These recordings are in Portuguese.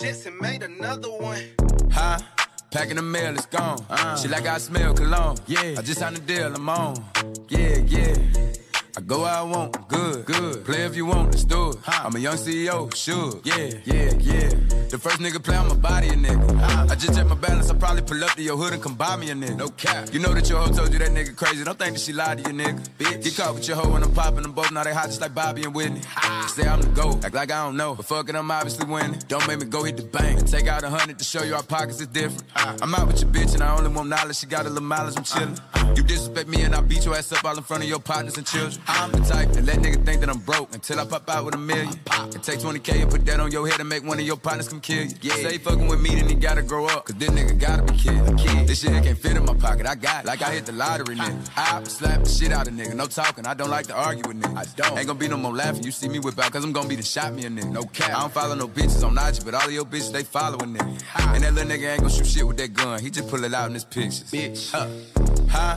Lord, Jetson made another one. Huh? Packing the mail, it's gone. Uh. She like I smell cologne. Yeah. I just signed a deal, I'm on. Yeah, yeah. I go where I want, oh, good, good. Play if you want, let's do it. I'm a young CEO, sure. Yeah, yeah, yeah. The first nigga play on my body, a nigga. I just check my balance, I probably pull up to your hood and come buy me a nigga. No cap. You know that your hoe told you that nigga crazy. Don't think that she lied to you, nigga. Bitch. Get caught with your hoe when I'm popping them both. Now they hot just like Bobby and Whitney. Say I'm the GOAT, act like I don't know. But fuck it, I'm obviously winning. Don't make me go hit the bank and take out a hundred to show you our pockets is different. I'm out with your bitch and I only want knowledge. She got a little mileage, I'm chillin'. You disrespect me and I beat your ass up all in front of your partners and children. I'm the type that let nigga think that I'm broke until I pop out with a million. And take 20K and put that on your head and make one of your partners come kill you. Yeah. Say fucking with me, then he gotta grow up. Cause this nigga gotta be kid. kid. This shit can't fit in my pocket. I got it. Like I hit the lottery, nigga. I slap the shit out of nigga. No talking. I don't like to argue with niggas. I don't. Ain't gonna be no more laughing. You see me whip out, cause I'm gonna be the shot me a nigga. No cap. I don't follow no bitches on IG, but all of your bitches, they following nigga. And that little nigga ain't gonna shoot shit with that gun. He just pull it out in his pictures. Bitch. Huh? Huh?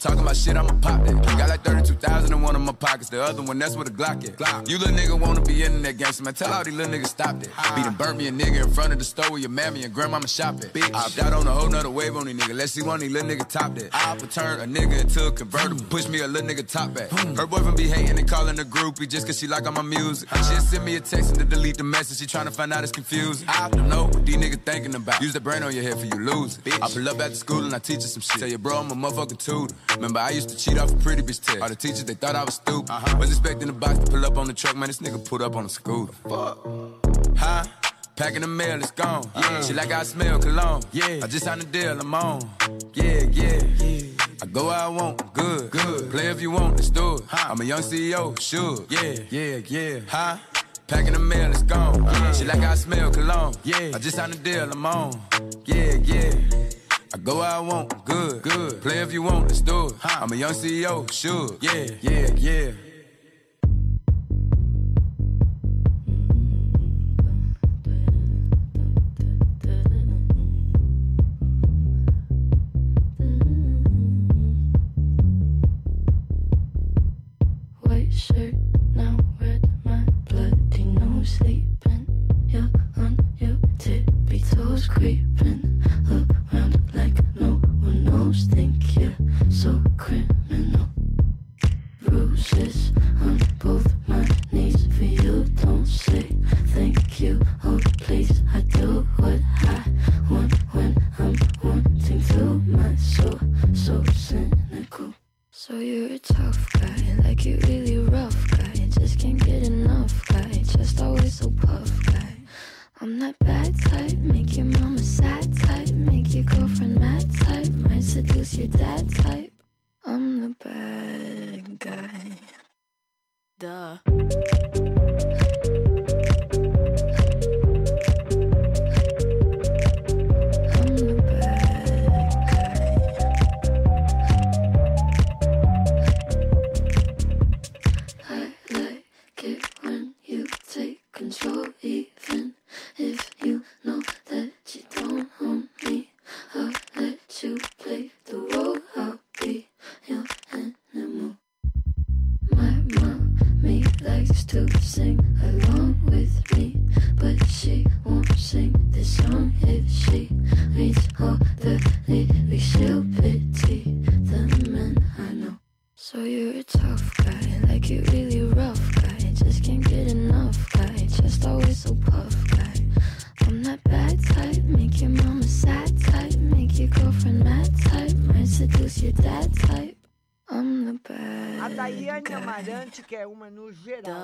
Talking about shit, I'ma pop that. Got like 32,000 in one of my pockets. The other one, that's where the Glock at. Glock. You little nigga wanna be in that gangster, man. Tell all these little niggas stop that. Beat and burn me a nigga in front of the store where your mammy and grandmama shopping. Bitch. I opt out on a whole nother wave on these niggas. Let's see one of these little niggas top that. I opt to turn a nigga into a convertible. Push me a little nigga top back. Her boyfriend be hating and calling a groupie just cause she like all my music. She'll send me a text and to delete the message. She tryna find out it's confusing. I don't know what these niggas thinking about. Use the brain on your head for you lose it. I pull up after school and I teach her some shit. Tell your bro I'm a motherfucking tutor. Remember, I used to cheat off a pretty bitch test. All the teachers, they thought I was stupid. Uh-huh. Was expecting the box to pull up on the truck, man. This nigga pulled up on the scooter. Fuck. Huh? Packing the mail, it's gone. Yeah. She like I smell cologne. Yeah. I just signed a deal, I'm on. Yeah, yeah. yeah. I go where I want, good, good. Play if you want, let's do it. Huh. I'm a young CEO, sure. Yeah, yeah, yeah. Huh? Packing the mail, it's gone. Yeah. She like I smell cologne. Yeah. I just signed a deal, I'm on. Yeah, yeah. I go where I want, good, good. Play if you want, let's do it. I'm a young CEO, sure. Yeah, yeah, yeah. bruises on both my knees for you. Don't say thank you. é uma no geral.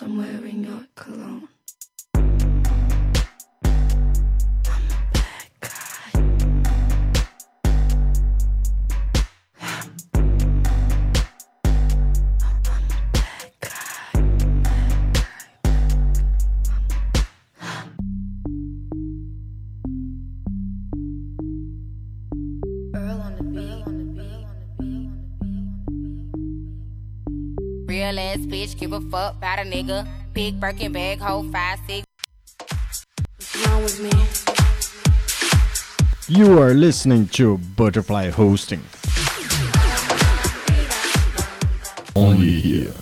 somewhere give a fuck about a nigga. Big Birkin bag, hold five, six. What's wrong with me? You are listening to Butterfly Hosting. Only here.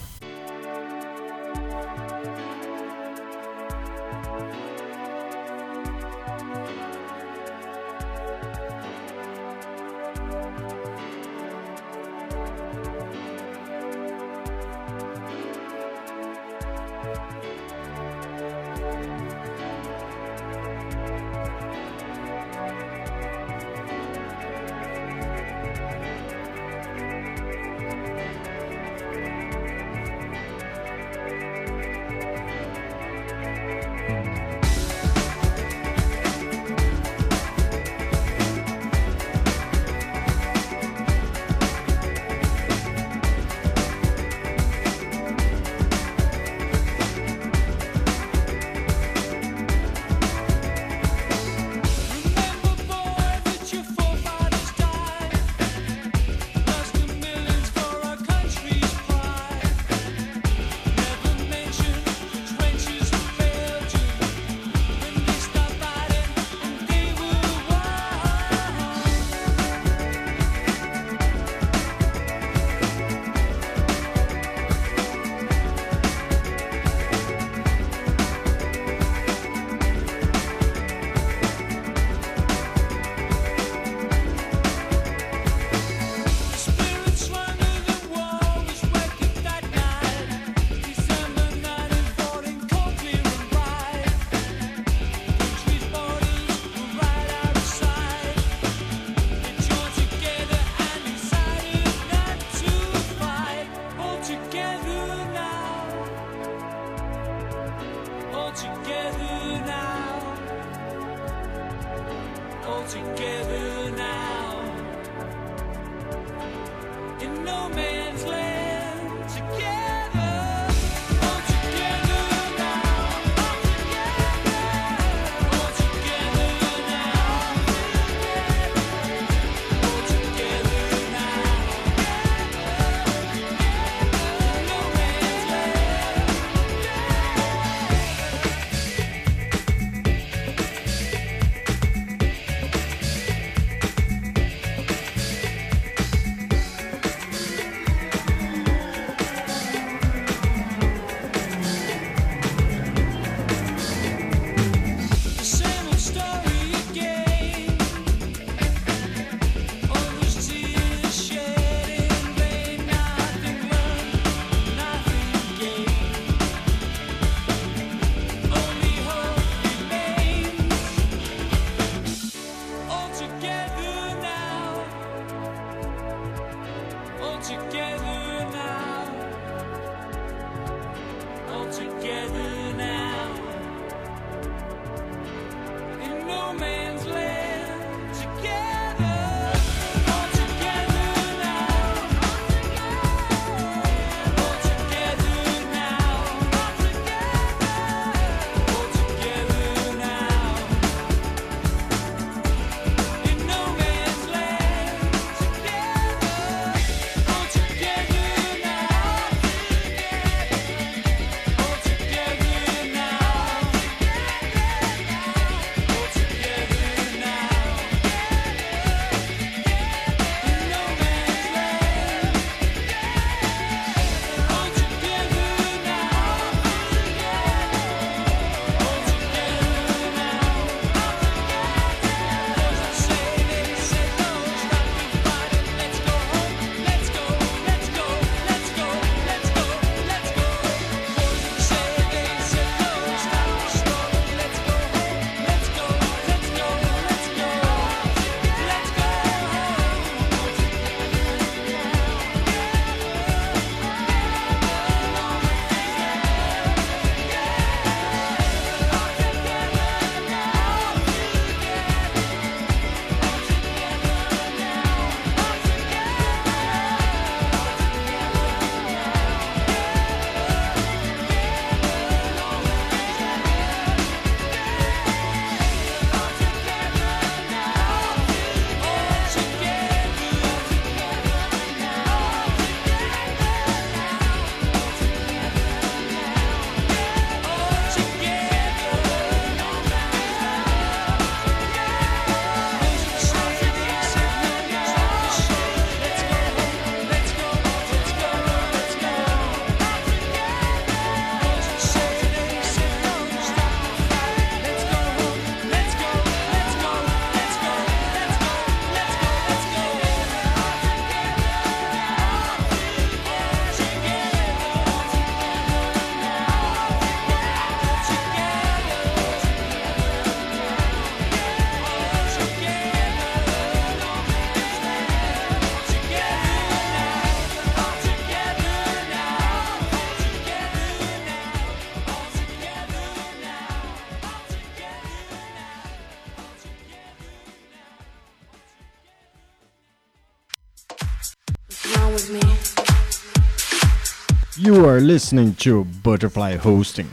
are listening to Butterfly Hosting.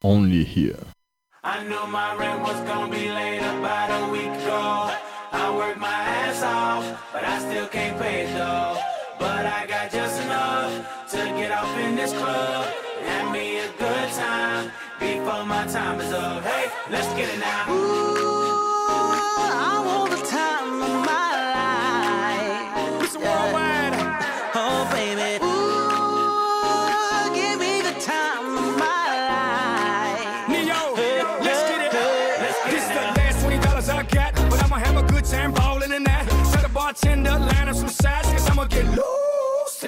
Only here.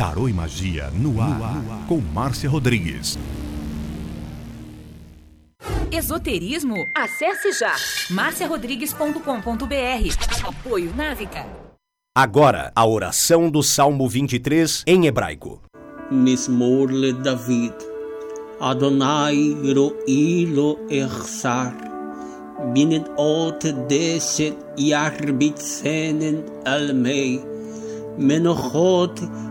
Tarô e Magia no ar, no ar. com Márcia Rodrigues. Esoterismo? Acesse já marciarodrigues.com.br. Apoio Návica. Agora, a oração do Salmo 23 em hebraico. Mismor le David. Adonai ro'i lo echsar. Binet ot deset yarbit senen almei. Menochot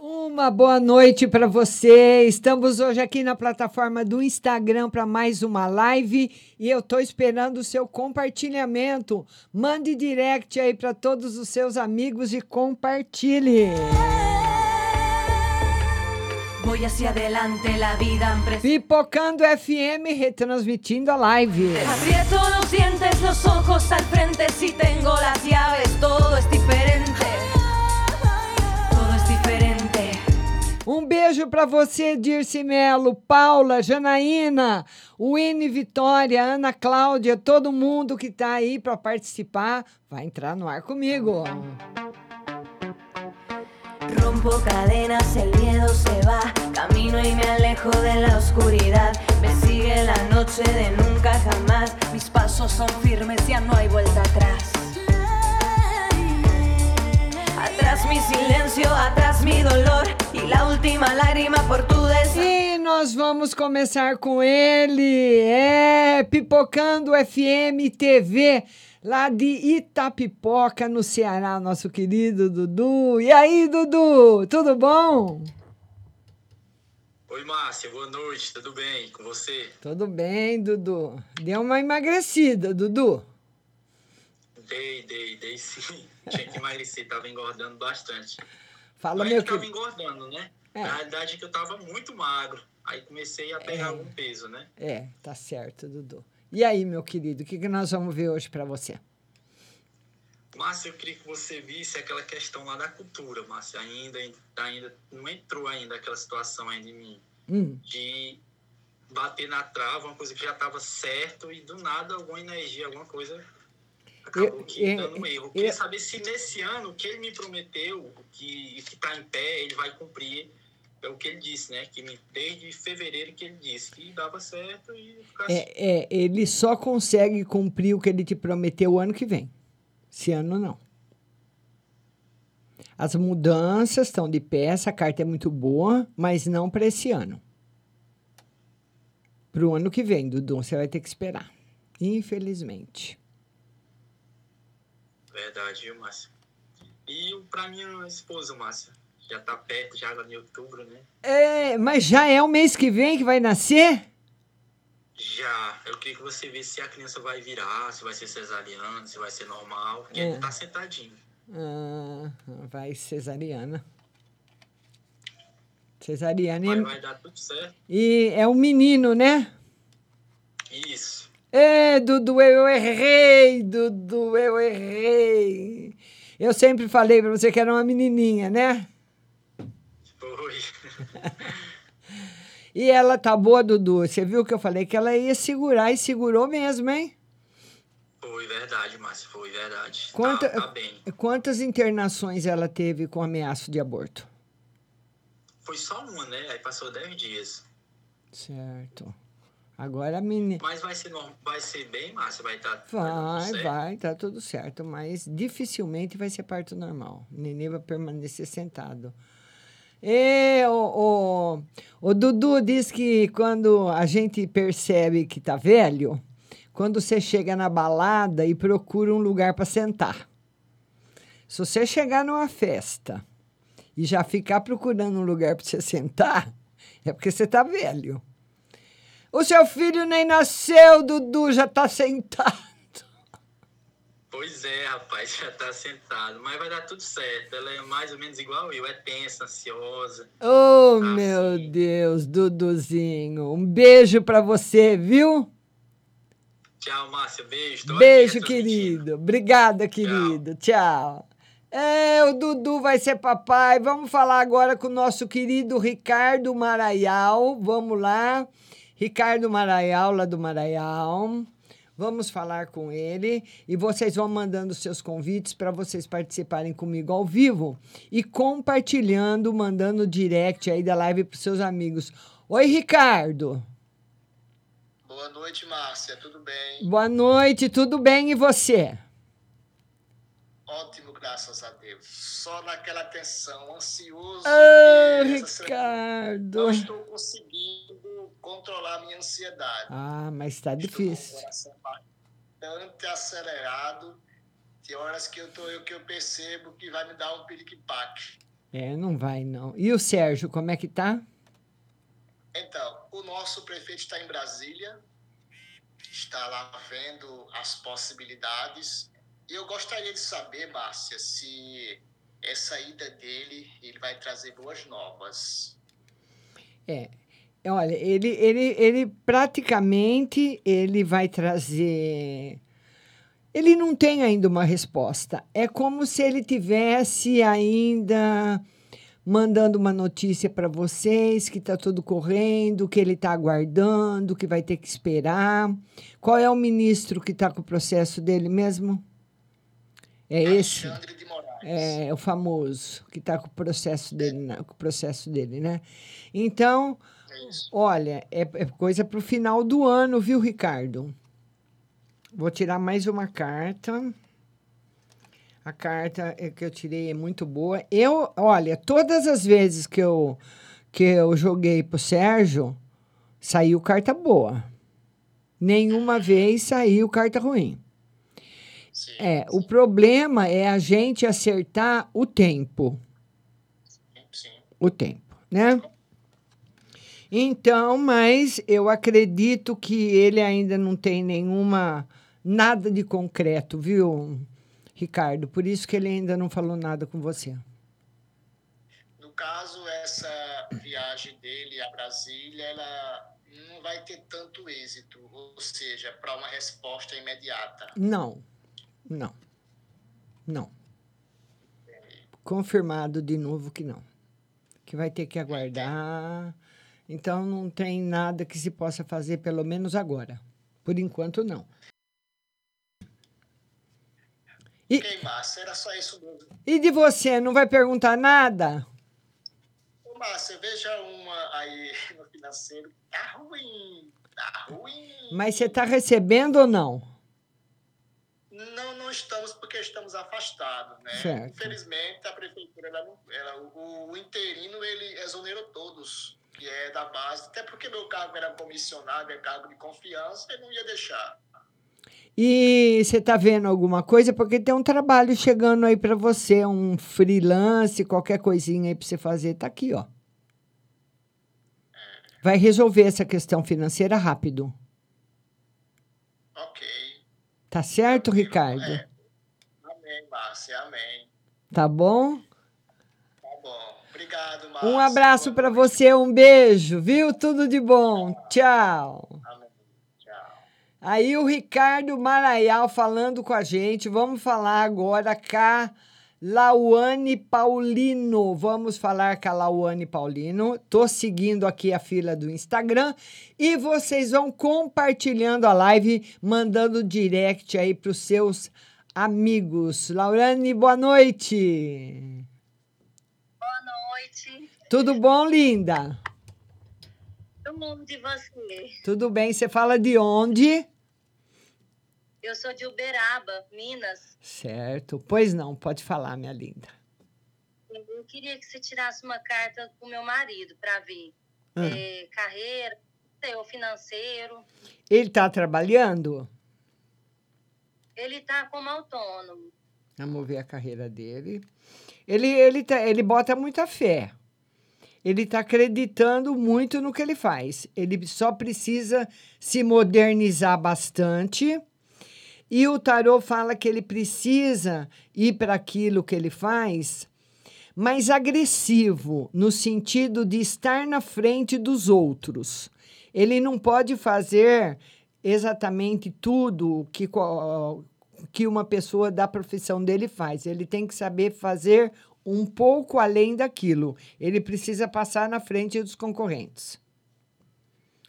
Uma boa noite para você. Estamos hoje aqui na plataforma do Instagram para mais uma live e eu estou esperando o seu compartilhamento. Mande direct aí para todos os seus amigos e compartilhe. Voy hacia adelante, la vida Pipocando FM retransmitindo a live. Aprieto los dientes, los ojos al frente, si tengo las llaves, todo es diferente. Um beijo para você, Dirce Melo, Paula, Janaína, Winnie Vitória, Ana Cláudia, todo mundo que está aí para participar, vai entrar no ar comigo. Rompo cadenas, el miedo se va, camino y me alejo de la oscuridad. Me sigue la noche de nunca jamás, mis pasos son firmes, ya no hay vuelta atrás. Mi silencio, atrás mi dolor y la última lágrima por tu. E nós vamos começar com ele, é Pipocando FM TV lá de Itapipoca, no Ceará, nosso querido Dudu. E aí, Dudu, tudo bom? Oi, Márcia, boa noite, tudo bem com você? Tudo bem, Dudu. Deu uma emagrecida, Dudu. Dei, dei, dei sim. Tinha que emagrecer, tava engordando bastante. Fala, é meu que tava engordando, né? É. Na realidade é que eu tava muito magro. Aí comecei a pegar algum peso, né? É, tá certo, Dudu. E aí, meu querido, o que, que nós vamos ver hoje para você? Márcia, eu queria que você visse aquela questão lá da cultura, Márcia. Ainda, ainda não entrou ainda aquela situação ainda em mim Hum. de bater na trava, uma coisa que já estava certo e do nada alguma energia, alguma coisa acabou Eu- que eu- dando um erro. Eu queria saber se nesse ano o que ele me prometeu, que está em pé, ele vai cumprir. É o que ele disse, né? Que me- desde fevereiro que ele disse que dava certo e ficar assim. É, é, ele só consegue cumprir o que ele te prometeu o ano que vem. Esse ano não. As mudanças estão de pé, essa carta é muito boa, mas não para esse ano. Para o ano que vem, Dudu, você vai ter que esperar. Infelizmente. Verdade, viu, Márcia? E pra minha esposa, Márcia, já tá perto, já em outubro, né? É, mas já é o mês que vem que vai nascer? Já. Eu queria que você visse se a criança vai virar, se vai ser cesariana, se vai ser normal. Porque É. ele tá sentadinho. Ah, vai cesariana. Cesariana. Mas E, vai dar tudo certo. e é um menino, né? Isso. É, Dudu, eu errei, Dudu, eu errei. Eu sempre falei pra você que era uma menininha, né? Foi. E ela tá boa, Dudu. Você viu que eu falei que ela ia segurar e segurou mesmo, hein? Foi verdade, Márcia. Foi verdade. Quanta- Tá, tá bem. Quantas internações ela teve com ameaça de aborto? Foi só uma, né? Aí passou 10 dias. Certo. Agora a menina. Mas vai ser, vai ser bem, Márcia? Vai estar. Vai, vai, tá tudo certo, mas dificilmente vai ser parto normal. O neném vai permanecer sentado. E o, o, o Dudu diz que quando a gente percebe que tá velho, quando você chega na balada e procura um lugar para sentar. Se você chegar numa festa e já ficar procurando um lugar para você sentar, é porque você tá velho. O seu filho nem nasceu, Dudu, já tá sentado. Pois é, rapaz, já tá sentado. Mas vai dar tudo certo. Ela é mais ou menos igual eu. É tensa, ansiosa. Oh, meu Deus, Duduzinho. Um beijo para você, viu? Tchau, Márcia. Beijo. Tô Beijo, aqui, querido. Obrigada, querido. Tchau. É, o Dudu vai ser papai. Vamos falar agora com o nosso querido Ricardo Maraial. Vamos lá. Ricardo Maraial, lá do Maraial. Vamos falar com ele e vocês vão mandando seus convites para vocês participarem comigo ao vivo e compartilhando, mandando direct aí da live para seus amigos. Oi, Ricardo. Boa noite, Márcia. Tudo bem? Boa noite, tudo bem e você? Ótimo, graças a Deus. Só naquela tensão, ansioso. Ah, Ricardo. Não estou conseguindo controlar a minha ansiedade. Ah, mas tá difícil. O coração bastante acelerado. Tem horas que eu, tô, eu, que eu percebo que vai me dar um piriquipaque. É, não vai não. E o Sérgio, como é que tá? Então, o nosso prefeito está em Brasília, está lá vendo as possibilidades. E eu gostaria de saber, Márcia, se essa ida dele ele vai trazer boas novas. É. Olha, ele, ele, ele praticamente ele vai trazer. Ele não tem ainda uma resposta. É como se ele tivesse ainda mandando uma notícia para vocês que está tudo correndo, que ele está aguardando, que vai ter que esperar. Qual é o ministro que está com o processo dele mesmo? É esse? Alexandre de Moraes. É, o famoso, que está com o processo dele, com o processo dele, né? Então, olha, é, é coisa para o final do ano, viu, Ricardo? Vou tirar mais uma carta. A carta é que eu tirei é muito boa. Eu, olha, todas as vezes que eu que eu joguei pro Sérgio, saiu carta boa. Nenhuma vez saiu carta ruim. É, o problema é a gente acertar o tempo. O tempo, né? Então, mas eu acredito que ele ainda não tem nenhuma nada de concreto, viu, Ricardo? Por isso que ele ainda não falou nada com você. No caso, essa viagem dele a Brasília, ela não vai ter tanto êxito, ou seja, para uma resposta imediata. Não. Não. Não. Confirmado de novo que não. Que vai ter que aguardar. Então não tem nada que se possa fazer, pelo menos agora. Por enquanto, não. E, era só isso mesmo. e de você, não vai perguntar nada? Ô, Márcia, veja uma aí no financeiro. Tá ruim, tá ruim. Mas você está recebendo ou não? Não, não estamos porque estamos afastados, né? Certo. Infelizmente, a prefeitura, ela ela- o, o interino, ele exonerou todos, que é da base, até porque meu cargo era comissionado, é cargo de confiança, ele não ia deixar. E você está vendo alguma coisa? Porque tem um trabalho chegando aí para você, um freelance, qualquer coisinha aí para você fazer, tá aqui, ó. Vai resolver essa questão financeira rápido. Ok. Tá certo, Ricardo? Amém, Márcia, amém. Tá bom? Tá bom. Obrigado, Márcia. Um abraço para você, um beijo, viu? Tudo de bom. Tchau. Aí o Ricardo Maraial falando com a gente. Vamos falar agora a Lauane Paulino. Vamos falar com a Lauane Paulino. Tô seguindo aqui a fila do Instagram e vocês vão compartilhando a live, mandando direct aí para os seus amigos. Laurane, boa noite. Tudo bom, linda? Todo mundo de você. Tudo bem? Você fala de onde? Eu sou de Uberaba, Minas. Certo. Pois não, pode falar, minha linda. Eu queria que você tirasse uma carta pro meu marido para ver Ah. eh, carreira, seu financeiro. Ele está trabalhando? Ele tá como autônomo. Vamos ver a carreira dele. Ele, ele, tá, ele bota muita fé. Ele está acreditando muito no que ele faz. Ele só precisa se modernizar bastante. E o tarô fala que ele precisa ir para aquilo que ele faz mais agressivo, no sentido de estar na frente dos outros. Ele não pode fazer exatamente tudo que, que uma pessoa da profissão dele faz. Ele tem que saber fazer um pouco além daquilo. Ele precisa passar na frente dos concorrentes.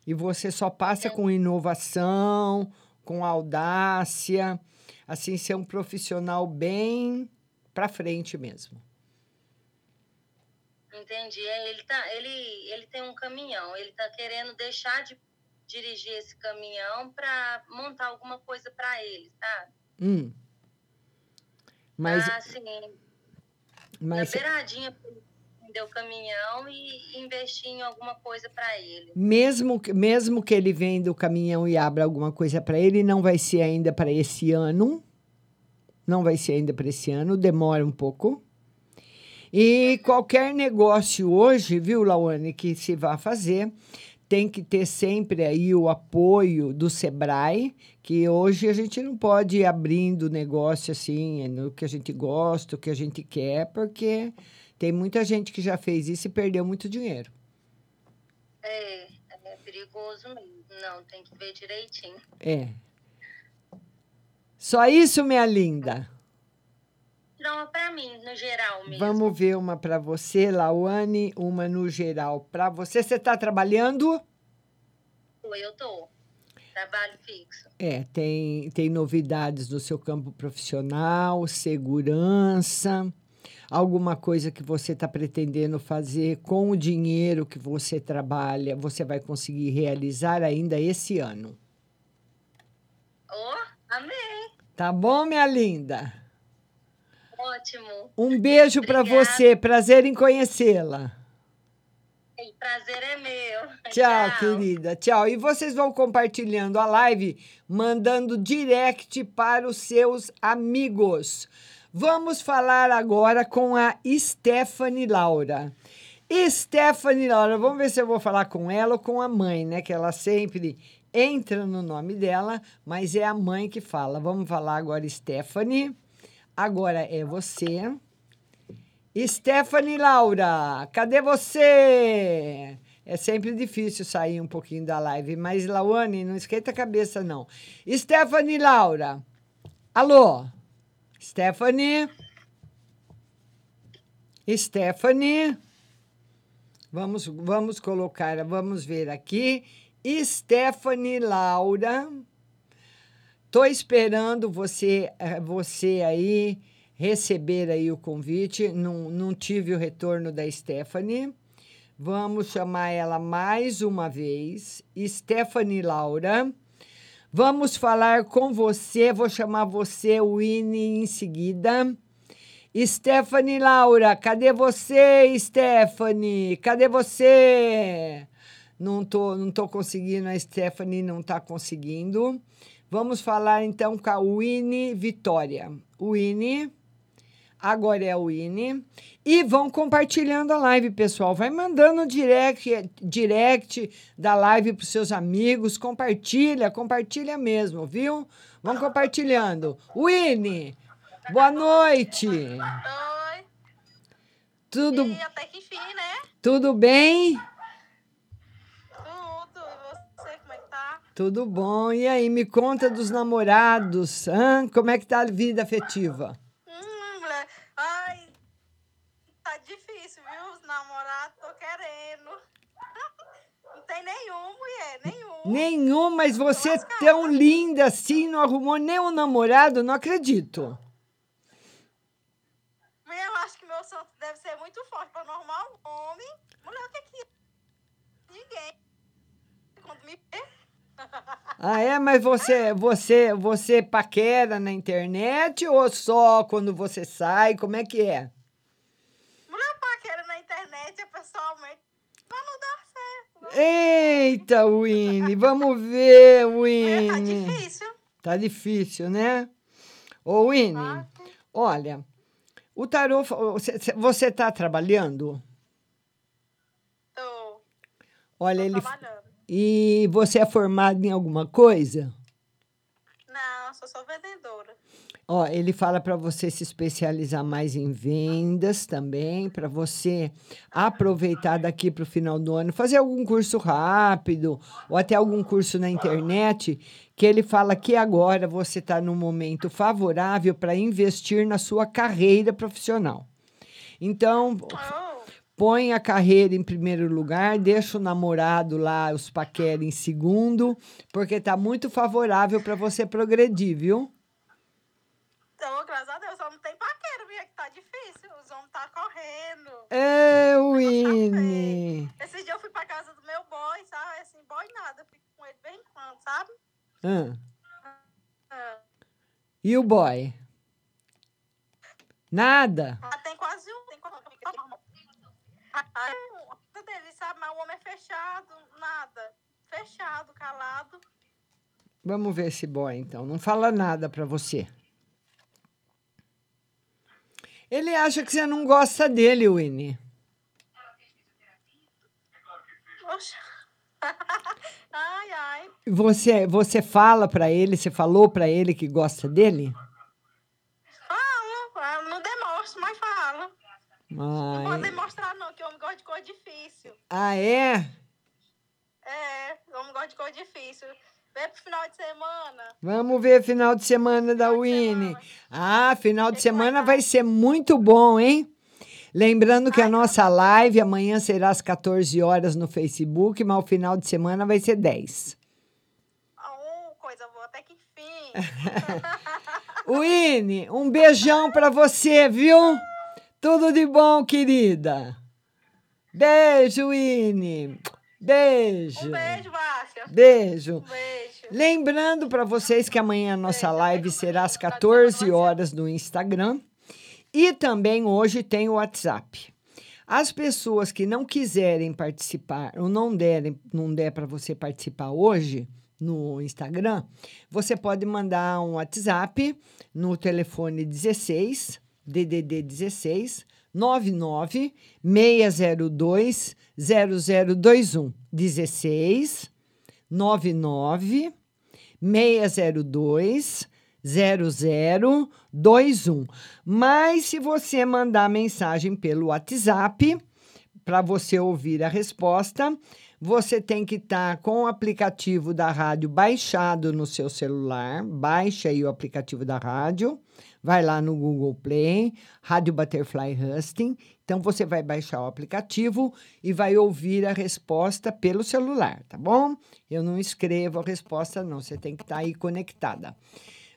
E você só passa com inovação, com audácia, assim, ser um profissional bem para frente mesmo. Entendi. É, Ele, tá, ele, ele tem um caminhão. Ele tá querendo deixar de dirigir esse caminhão para montar alguma coisa para ele, sabe? Hum. Mas, Tá, assim, mas na beiradinha vender o caminhão e investir em alguma coisa para ele. mesmo, que- mesmo que ele venda o caminhão e abra alguma coisa para ele, não vai ser ainda para esse ano. Não vai ser ainda para esse ano, demora um pouco. E qualquer negócio hoje, viu, Lawane, que se vá fazer, tem que ter sempre aí o apoio do Sebrae, que hoje a gente não pode ir abrindo negócio assim, no que a gente gosta, o que a gente quer, porque tem muita gente que já fez isso e perdeu muito dinheiro. É, é perigoso mesmo. Não, tem que ver direitinho. É. Só isso, minha linda. Tirar uma para mim, no geral mesmo. Vamos ver uma para você, Lawane, uma no geral para você. Você está trabalhando? Eu tô. Trabalho fixo. É, tem, tem novidades no seu campo profissional, segurança, alguma coisa que você está pretendendo fazer com o dinheiro que você trabalha, você vai conseguir realizar ainda esse ano. Oh, amém. Tá bom, minha linda? Ótimo. Um beijo para você, prazer em conhecê-la. O prazer é meu. Tchau, querida. Tchau. E vocês vão compartilhando a live, mandando direct para os seus amigos. Vamos falar agora com a Stephanie Laura. Stephanie Laura, vamos ver se eu vou falar com ela ou com a mãe, né? Que ela sempre entra no nome dela, mas é a mãe que fala. Vamos falar agora, Stephanie. Agora é você. Stephanie Laura, cadê você? É sempre difícil sair um pouquinho da live, mas Lawane, não esquenta a cabeça, não. Stephanie Laura. Alô? Stephanie? Stephanie? Vamos, vamos colocar, vamos ver aqui. Stephanie Laura. Tô esperando você, eh, você aí receber aí o convite. Não, não tive o retorno da Stephanie. Vamos chamar ela mais uma vez. Stephanie Laura. Vamos falar com você, vou chamar você, Winnie, em seguida. Stephanie Laura, cadê você, Stephanie? Cadê você? Não tô, não tô conseguindo, a Stephanie não tá conseguindo. Vamos falar então com a Winnie Vitória. Winnie, agora é a Winnie. E vão compartilhando a live, pessoal. Vai mandando direct, direct da live para seus amigos. Compartilha, compartilha mesmo, viu? Vão compartilhando. Winnie, boa noite. Oi. Tudo, E até que enfim, né? tudo bem? Tudo bom. E aí, me conta dos namorados. hã? Como é que tá a vida afetiva? Hum, mulher. Ai, tá difícil, viu? Os namorados, tô querendo. Não tem nenhum, mulher, nenhum. Nenhum, mas você é tão linda assim, não arrumou nenhum namorado? Não acredito. Eu acho que meu santo deve ser muito forte pra normal um homem. Mulher, o que que... Ninguém. Quando me. Ah, é? Mas você, você, você paquera na internet ou só quando você sai? Como é que é? Mulher paquera na internet, é pessoalmente. Mas não dá certo. Eita, Winnie, vamos ver, Winnie. Tá difícil. Tá difícil, né? Ô, Winnie, olha, o tarô, você, você tá trabalhando? Tô. Olha, Tô ele. trabalhando. E você é formado em alguma coisa? Não, sou só vendedora. Ó, ele fala para você se especializar mais em vendas também, para você aproveitar daqui para o final do ano, fazer algum curso rápido ou até algum curso na internet, que ele fala que agora você está num momento favorável para investir na sua carreira profissional. Então, põe a carreira em primeiro lugar, deixa o namorado lá, os paquera em segundo, porque tá muito favorável para você progredir, viu? Então, graças a Deus, só não tem paqueiro, viu? É que tá difícil. Os homens tá correndo. É, Winnie. Esse dia eu fui pra casa do meu boy, sabe? Assim, boy nada. Eu fico com ele bem quando, sabe? Ah, Ah, E o boy? Nada? ah. Tem quase um. Aí, um dele, sabe? Mas o homem é fechado, nada. Fechado, calado. Vamos ver esse boy, então. Não fala nada para você. Ele acha que você não gosta dele, Winnie. Ai, ai. Você, você fala para ele, você falou para ele que gosta dele? Falo, falo, não demonstra, mas fala. Não pode Ai. demonstrar, não, que o homem gosta de coisa difícil. Ah, é? É, o homem gosta de coisa difícil. Vem pro final de semana. Vamos ver final de semana da Winnie. Ah, final de semana vai ser muito bom, hein? Lembrando que a nossa live amanhã será às 14 horas no Facebook, mas o final de semana vai ser 10. Oh, coisa boa, até que enfim. Winnie, um beijão pra você, viu? Tudo de bom, querida. Beijo, Winnie. Beijo. Um beijo, Márcia. Beijo. Um beijo. Lembrando para vocês que amanhã a nossa live será às 14 horas no Instagram e também hoje tem o WhatsApp. As pessoas que não quiserem participar ou não derem, não der para você participar hoje no Instagram, você pode mandar um WhatsApp no telefone 16 DDD 16 99 602 0021 16 99 602 0021. Mas se você mandar mensagem pelo WhatsApp para você ouvir a resposta, você tem que estar com o aplicativo da rádio baixado no seu celular. Baixa aí o aplicativo da rádio. Vai lá no Google Play, Rádio Butterfly Husting. Então você vai baixar o aplicativo e vai ouvir a resposta pelo celular, tá bom? Eu não escrevo a resposta, não. Você tem que estar aí conectada.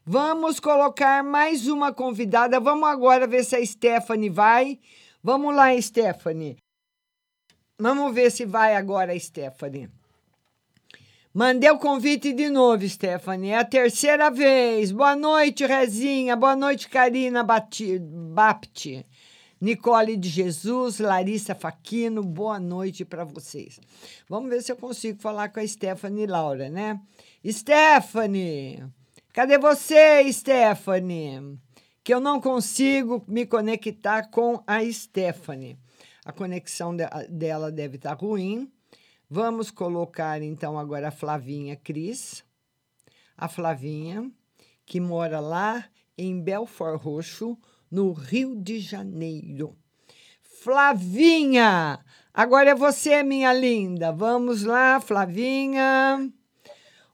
Vamos colocar mais uma convidada. Vamos agora ver se a Stephanie vai. Vamos lá, Stephanie. Vamos ver se vai agora Stephanie. Mandei o convite de novo, Stephanie. É a terceira vez. Boa noite, Rezinha. Boa noite, Karina Bati- Bapti. Nicole de Jesus, Larissa Faquino, boa noite para vocês. Vamos ver se eu consigo falar com a Stephanie Laura, né? Stephanie! Cadê você, Stephanie? Que eu não consigo me conectar com a Stephanie. A conexão de- dela deve estar ruim. Vamos colocar então agora a Flavinha Cris. A Flavinha, que mora lá em Belfort Roxo, no Rio de Janeiro. Flavinha! Agora é você, minha linda. Vamos lá, Flavinha.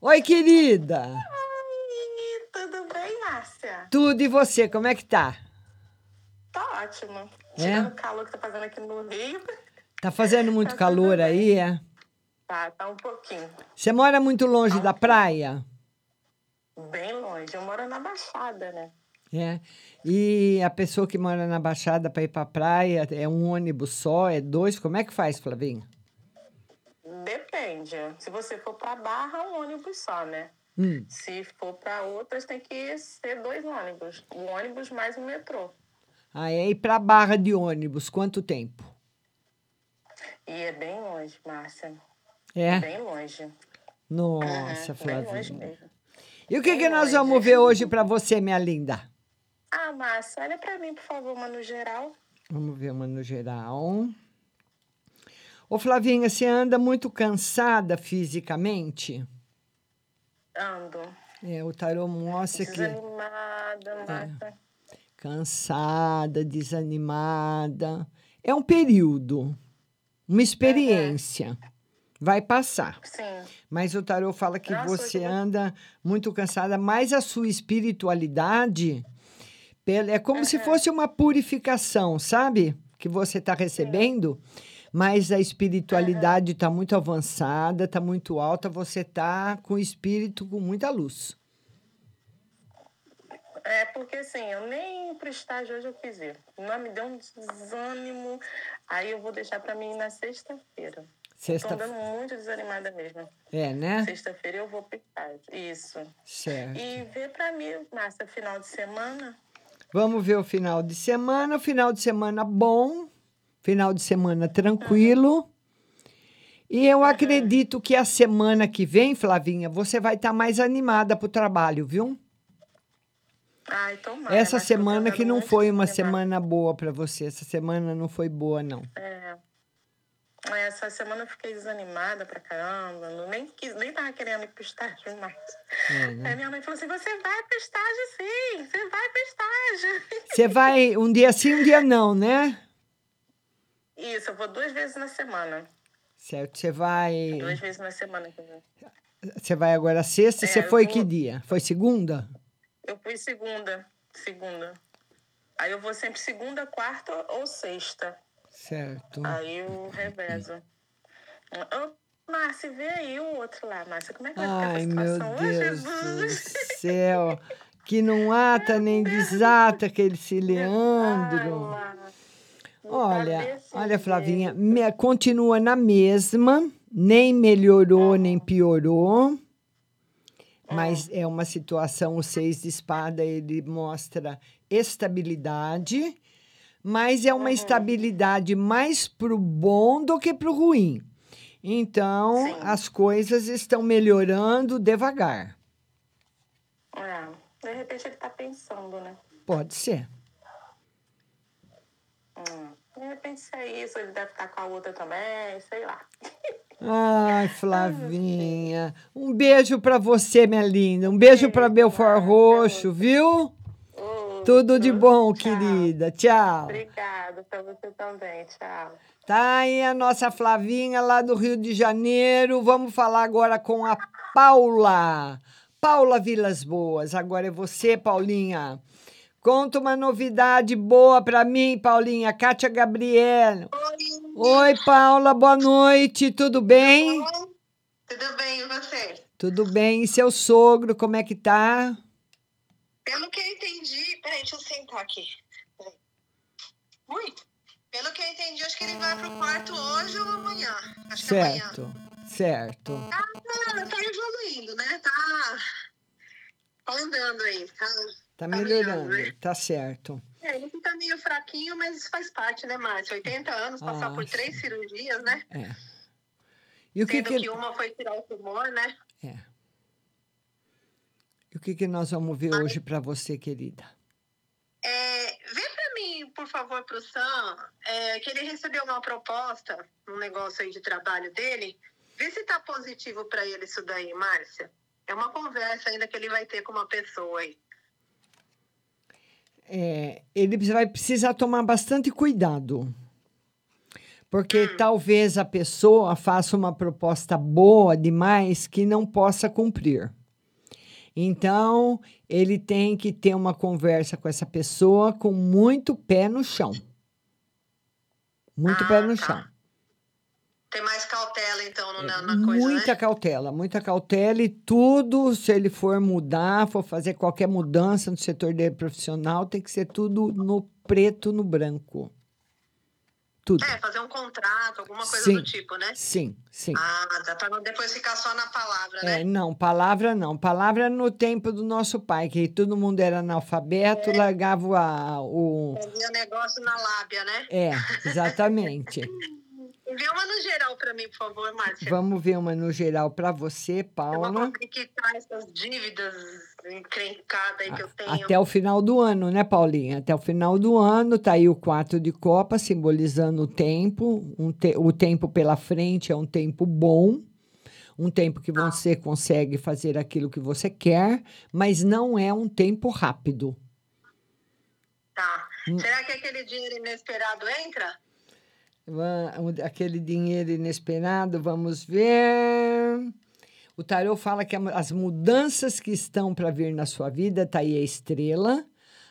Oi, querida. Tudo bem, Márcia? Tudo e você, como é que tá? Tá ótimo. É? Tirando o calor que tá fazendo aqui no Rio. Tá fazendo muito calor aí, é? Tá, tá um pouquinho. Você mora muito longe da praia? Bem longe. Eu moro na Baixada, né? É. E a pessoa que mora na Baixada para ir para praia é um ônibus só, é dois? Como é que faz, Flavinha? Depende. Se você for pra Barra, um ônibus só, né? Hum. Se for pra outras, tem que ser dois ônibus. O ônibus mais o metrô. Ah, é ir para Barra de ônibus, quanto tempo? E é bem longe, Márcia. É? Bem longe. Nossa, Uhum, bem longe mesmo. E o que, que nós vamos ver hoje para você, minha linda? Ah, Márcia, olha pra mim, por favor, uma no geral. Vamos ver uma no geral. Ô, Flavinha, você anda muito cansada fisicamente? Ando. É, o tarô mostra que Desanimada, Márcia. cansada, desanimada. É um período, uma experiência. Vai passar. Sim. Mas o tarô fala que Nossa, você que- anda muito cansada, mas a sua espiritualidade é como se fosse uma purificação, sabe? Que você está recebendo, mas a espiritualidade está muito avançada, está muito alta, você está com o espírito com muita luz. É porque assim, eu nem pro estágio hoje eu quis ir. Não me deu um desânimo. Aí eu vou deixar pra mim na sexta-feira. Sexta- Tô andando muito desanimada mesmo. É, né? Sexta-feira eu vou pro estágio. Isso. Certo. E vê pra mim, Márcia, final de semana. Vamos ver o final de semana. Final de semana bom, final de semana tranquilo. E eu acredito que a semana que vem, Flavinha, você vai estar mais animada para o trabalho, viu? Ai, tomara. Essa tô semana que não foi uma semana boa para você. Essa semana não foi boa, não. É. Essa semana eu fiquei desanimada pra caramba. Nem, quis, nem tava querendo ir pro estágio mais. É, né? Aí minha mãe falou assim: você vai pro estágio sim, você vai pro estágio. Você vai um dia sim, um dia não, né? Isso, eu vou duas vezes na semana. Certo. Você vai. Duas vezes na semana que. Você vai agora sexta. É, Você foi vou- que dia? Foi segunda? Eu fui segunda, segunda. Aí eu vou sempre segunda, quarta ou sexta. Certo. Aí eu revezo. Ô, Márcia, vê aí o outro lá, Márcia. Como é que vai Ai, ficar meu essa situação? Ô, Deus do Jesus! céu. Que não ata nem desata aquele Leandro. Olha, olha, Flavinha, me- continua na mesma, nem melhorou, nem piorou. Mas é uma situação, o seis de espada, ele mostra estabilidade, mas é uma estabilidade mais pro bom do que pro ruim. Então, as coisas estão melhorando devagar. É, de repente ele tá pensando, né? Pode ser. Hum, de repente se é isso, ele deve estar com a outra também, sei lá. Ai, Flavinha. Um beijo pra você, minha linda. Um beijo pra Belfort Roxo, viu? Tudo de bom, querida. Tchau. Obrigada pra você também, tchau. Tá aí a nossa Flavinha lá do Rio de Janeiro. Vamos falar agora com a Paula. Paula Vilas Boas. Agora é você, Paulinha. Conta uma novidade boa pra mim, Paulinha. Kátia Gabriela. Oi, Paula. Boa noite. Tudo bem? Tudo bem, e você? Tudo bem. E seu sogro, como é que tá? Pelo que eu entendi. Peraí, deixa eu sentar aqui. Peraí. Ui! Pelo que eu entendi, acho que ele vai pro quarto hoje ou amanhã. Acho que amanhã. Certo, certo. Ah, tá, tá Tá andando aí. Tá, Tá tá melhorando, né? tá certo. É, ele fica meio fraquinho, mas isso faz parte, né, Márcia? 80 anos, passar Ah, por três cirurgias, né? É. E o que Sendo que, que uma foi tirar o tumor, né? E o que, que nós vamos ver hoje para você, querida? É, vê pra mim, por favor, pro Sam, é, que ele recebeu uma proposta, um negócio aí de trabalho dele. Vê se tá positivo pra ele isso daí, Márcia. É uma conversa ainda que ele vai ter com uma pessoa aí. É, ele vai precisar tomar bastante cuidado. Porque talvez a pessoa faça uma proposta boa demais que não possa cumprir. Então, ele tem que ter uma conversa com essa pessoa com muito pé no chão. Muito pé no chão. Tem mais cautela, então, no- na, na coisa, Muita né? cautela, muita cautela e tudo, se ele for mudar, for fazer qualquer mudança no setor dele profissional, tem que ser tudo no preto, no branco. Tudo. É, fazer um contrato, alguma coisa Sim, do tipo, né? Sim, sim. Ah, dá pra não depois ficar só na palavra, né? É, não, palavra não. Palavra no tempo do nosso pai, que todo mundo era analfabeto, É. largava a- o. Fazia negócio na lábia, né? É, exatamente. Vê uma no geral pra mim, por favor, Márcia. Vamos ver uma no geral para você, Eu vou Paula. conseguir quitar essas dívidas encrencadas aí que eu tenho. Até o final do ano, né, Paulinha? Até o final do ano, tá aí o quatro de copa, simbolizando o tempo. Um te- o tempo pela frente é um tempo bom, um tempo que você consegue fazer aquilo que você quer, mas não é um tempo rápido. Tá. Hum. Será que aquele dinheiro inesperado entra? Aquele dinheiro inesperado, vamos ver. O tarô fala que as mudanças que estão para vir na sua vida, tá aí a estrela.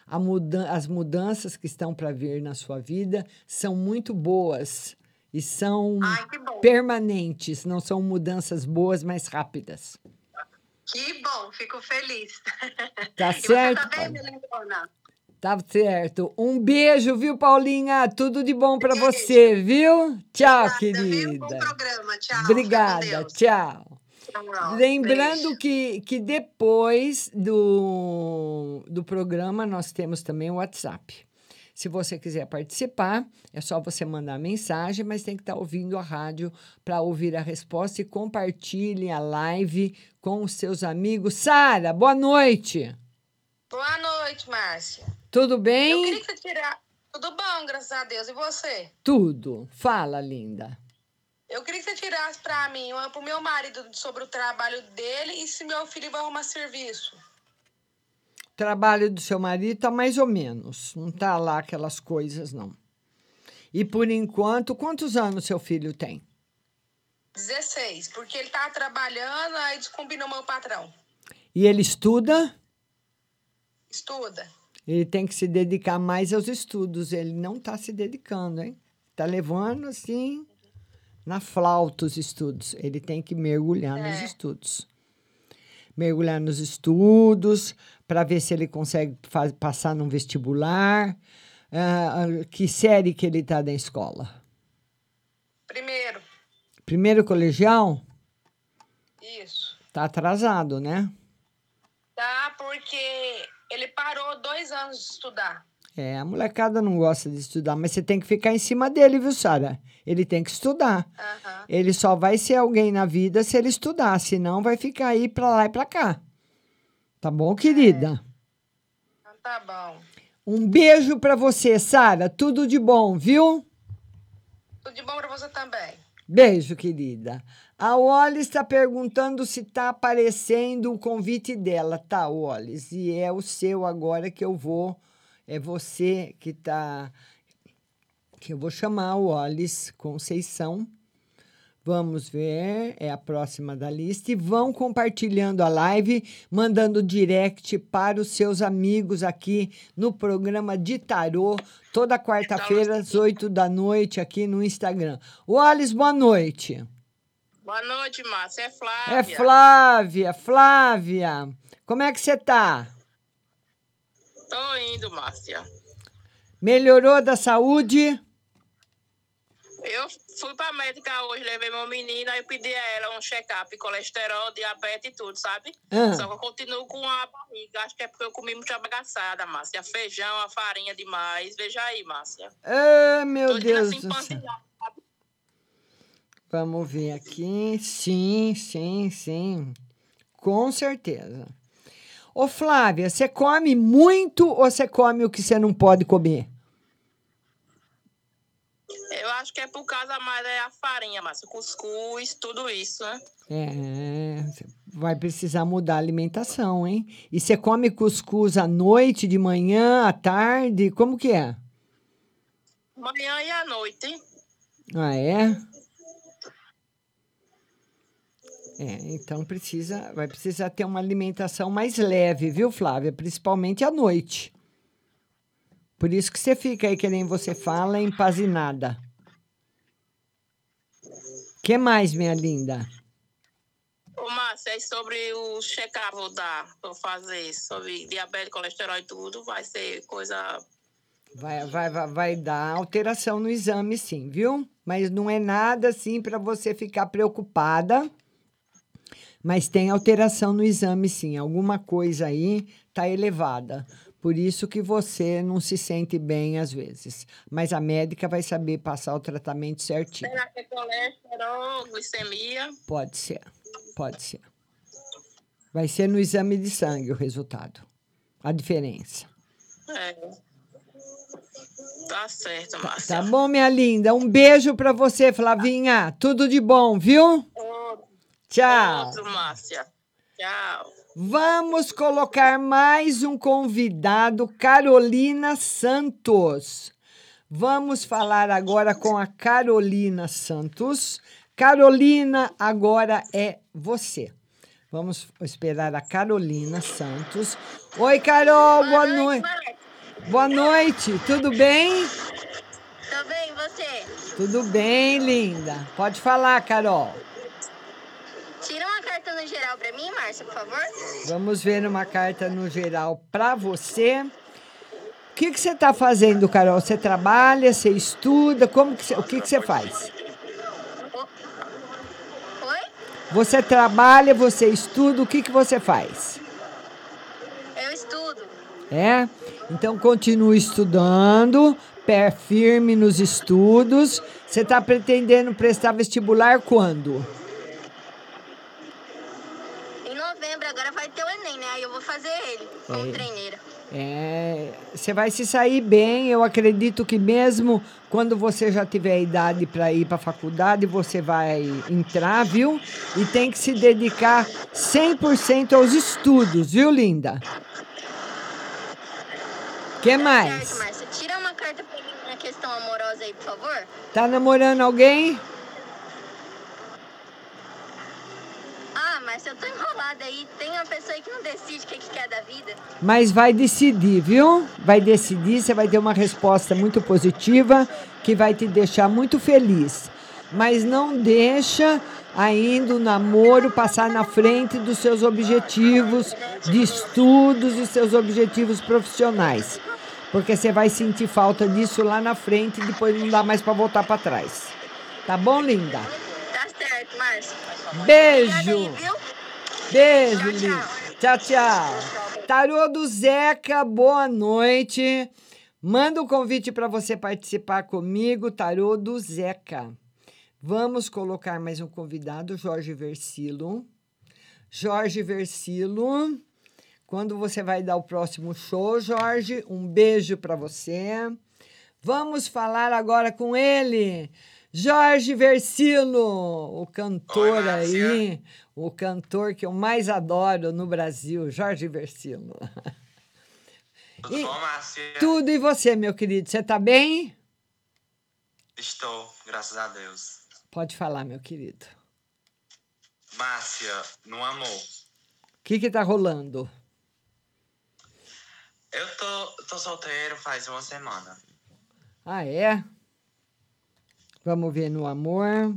A muda as mudanças que estão para vir na sua vida são muito boas e são permanentes, não são mudanças boas, mas rápidas. Que bom, fico feliz. Tá certo, Você tá bem? Melindona? Tá certo. Um beijo, viu, Paulinha? Tudo de bom para você, viu? Tchau, querida. programa, tchau. Obrigada, tchau. Lembrando que, que depois do, do programa nós temos também o WhatsApp. Se você quiser participar, é só você mandar mensagem, mas tem que estar ouvindo a rádio para ouvir a resposta e compartilhe a live com os seus amigos. Sara, boa noite. Boa noite, Márcia. Tudo Eu bem? queria que você tirasse. Tudo bom, graças a Deus. E você? Tudo. Fala, linda. Eu queria que você tirasse pra mim, uma, pro meu marido, sobre o trabalho dele e se meu filho vai arrumar serviço. trabalho do seu marido tá mais ou menos. Não tá lá aquelas coisas, não. E por enquanto, quantos anos seu filho tem? 16, porque ele tava trabalhando, aí descombinou meu patrão. E ele estuda? Estuda. Ele tem que se dedicar mais aos estudos. Ele não está se dedicando, hein? Está levando assim na flauta os estudos. Ele tem que mergulhar nos estudos. Mergulhar nos estudos para ver se ele consegue passar num vestibular. Ah, que série que ele está da escola? Primeiro, Primeiro colegial? isso. Tá atrasado, né? Tá, porque ele parou dois anos de estudar. É, a molecada não gosta de estudar, mas você tem que ficar em cima dele, viu, Sara? Ele tem que estudar. Ele só vai ser alguém na vida se ele estudar, senão vai ficar aí pra lá e pra cá. Tá bom, querida? Então tá bom. Um beijo pra você, Sara. Tudo de bom, viu? Tudo de bom pra você também. Beijo, querida. A Wallace está perguntando se está aparecendo o convite dela. Tá, Wallace. E é o seu agora que eu vou. É você que tá. Que eu vou chamar o Wallace Conceição. Vamos ver, é a próxima da lista. E vão compartilhando a live, mandando direct para os seus amigos aqui no programa de tarô, toda quarta-feira, às 8 da noite, aqui no Instagram. Wallace, boa noite. Boa noite, Márcia. É Flávia. É Flávia, Flávia. Como é que você tá? Tô indo, Márcia. Melhorou da saúde? Eu fui pra médica hoje, levei meu menino, aí eu pedi a ela um check-up, colesterol, diabetes e tudo, sabe? Ah. Só que eu continuo com a barriga. Acho que é porque eu comi muita bagaçada, Márcia. Feijão, a farinha demais. Veja aí, Márcia. Ah, meu Tô dizendo Deus assim, do céu. Vamos ver aqui. Sim, sim, sim. Com certeza. Ô, Flávia, você come muito ou você come o que você não pode comer? Eu acho que é por causa mais é a farinha, Márcia. Cuscuz, tudo isso, né? É, você vai precisar mudar a alimentação, hein? E você come cuscuz à noite, de manhã, à tarde? Como que é? Manhã e à noite. Ah, é? É, então precisa, vai precisar ter uma alimentação mais leve, viu, Flávia? Principalmente à noite. Por isso que você fica aí, que nem você fala, empazinada. que mais, minha linda? Ô, Márcia, é sobre o check-up vou dar eu fazer sobre diabetes, colesterol e tudo. Vai ser coisa. Vai, vai, vai, vai dar alteração no exame, sim, viu? Mas não é nada assim para você ficar preocupada. Mas tem alteração no exame, sim. Alguma coisa aí tá elevada. Por isso que você não se sente bem às vezes. Mas a médica vai saber passar o tratamento certinho. Será que é colesterol, glicemia? Pode ser, pode ser. Vai ser no exame de sangue o resultado. A diferença. É. Tá certo, Márcia. Tá bom, minha linda? Um beijo pra você, Flavinha. Tudo de bom, viu? Tchau. Outro, Márcia. Tchau. Vamos colocar mais um convidado, Carolina Santos. Vamos falar agora com a Carolina Santos. Carolina, agora é você. Vamos esperar a Carolina Santos. Oi, Carol, boa, noite. Boa noite, tudo bem? Tô bem, você? Tudo bem, linda. Pode falar, Carol. Carta no geral pra mim, Márcia, por favor. Vamos ver uma carta no geral para você. O que, que você está fazendo, Carol? Você trabalha, você estuda? Como que você- o que, que você faz? Oi? Você trabalha, você estuda, o que, que você faz? Eu estudo. É? Então continue estudando, pé firme nos estudos. Você está pretendendo prestar vestibular quando? Agora vai ter o Enem, né? Aí eu vou fazer ele como É. treineira. É, você vai se sair bem. Eu acredito que mesmo quando você já tiver idade para ir para a faculdade, você vai entrar, viu? E tem que se dedicar 100% aos estudos, viu, linda? que mais? Certo, Márcia. Tira uma carta pra mim na questão amorosa aí, por favor. Tá namorando alguém? Márcia, eu tô enrolada aí. Tem uma pessoa aí que não decide o que, que quer da vida. Mas vai decidir, viu? Vai decidir, você vai ter uma resposta muito positiva que vai te deixar muito feliz. Mas não deixa ainda o namoro passar na frente dos seus objetivos de estudos e seus objetivos profissionais. Porque você vai sentir falta disso lá na frente e depois não dá mais para voltar para trás. Tá bom, linda? Certo, Márcia. Beijo. Beijo, linda. Tchau, tchau. Tarô do Zeca, boa noite. Manda um convite para você participar comigo, Tarô do Zeca. Vamos colocar mais um convidado, Jorge Versilo. Jorge Versilo. Quando você vai dar o próximo show, Jorge? Um beijo para você. Vamos falar agora com ele. Jorge Versilo, o cantor aí, o cantor que eu mais adoro no Brasil, Jorge Versilo. Tudo bom, Márcia? Tudo e você, meu querido? Você tá bem? Estou, graças a Deus. Pode falar, meu querido. Márcia, no amor. O que que tá rolando? Eu tô, tô solteiro faz uma semana. Ah, é? Vamos ver no amor.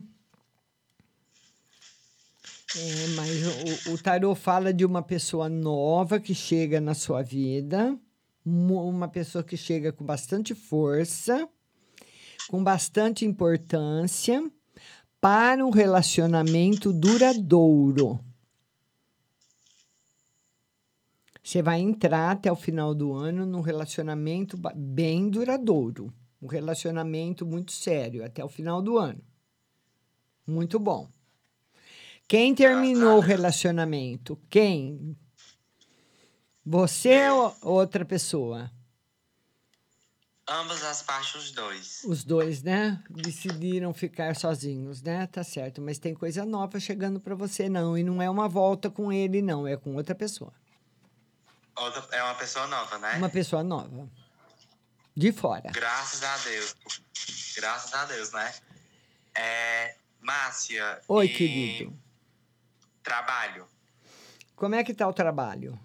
É, mas o, o tarô fala de uma pessoa nova que chega na sua vida, uma pessoa que chega com bastante força, com bastante importância para um relacionamento duradouro. Você vai entrar até o final do ano num relacionamento bem duradouro, um relacionamento muito sério até o final do ano. Muito bom. Quem terminou o relacionamento? Quem? Você ou outra pessoa? Ambas as partes, os dois. Os dois, né? Decidiram ficar sozinhos, né? Tá certo. Mas tem coisa nova chegando para você, não. E não é uma volta com ele, não. É com outra pessoa. Outra, é uma pessoa nova, né? Uma pessoa nova. De fora. Graças a Deus. Graças a Deus, né? É, Márcia. Oi, e querido. Trabalho. Como é que tá o trabalho?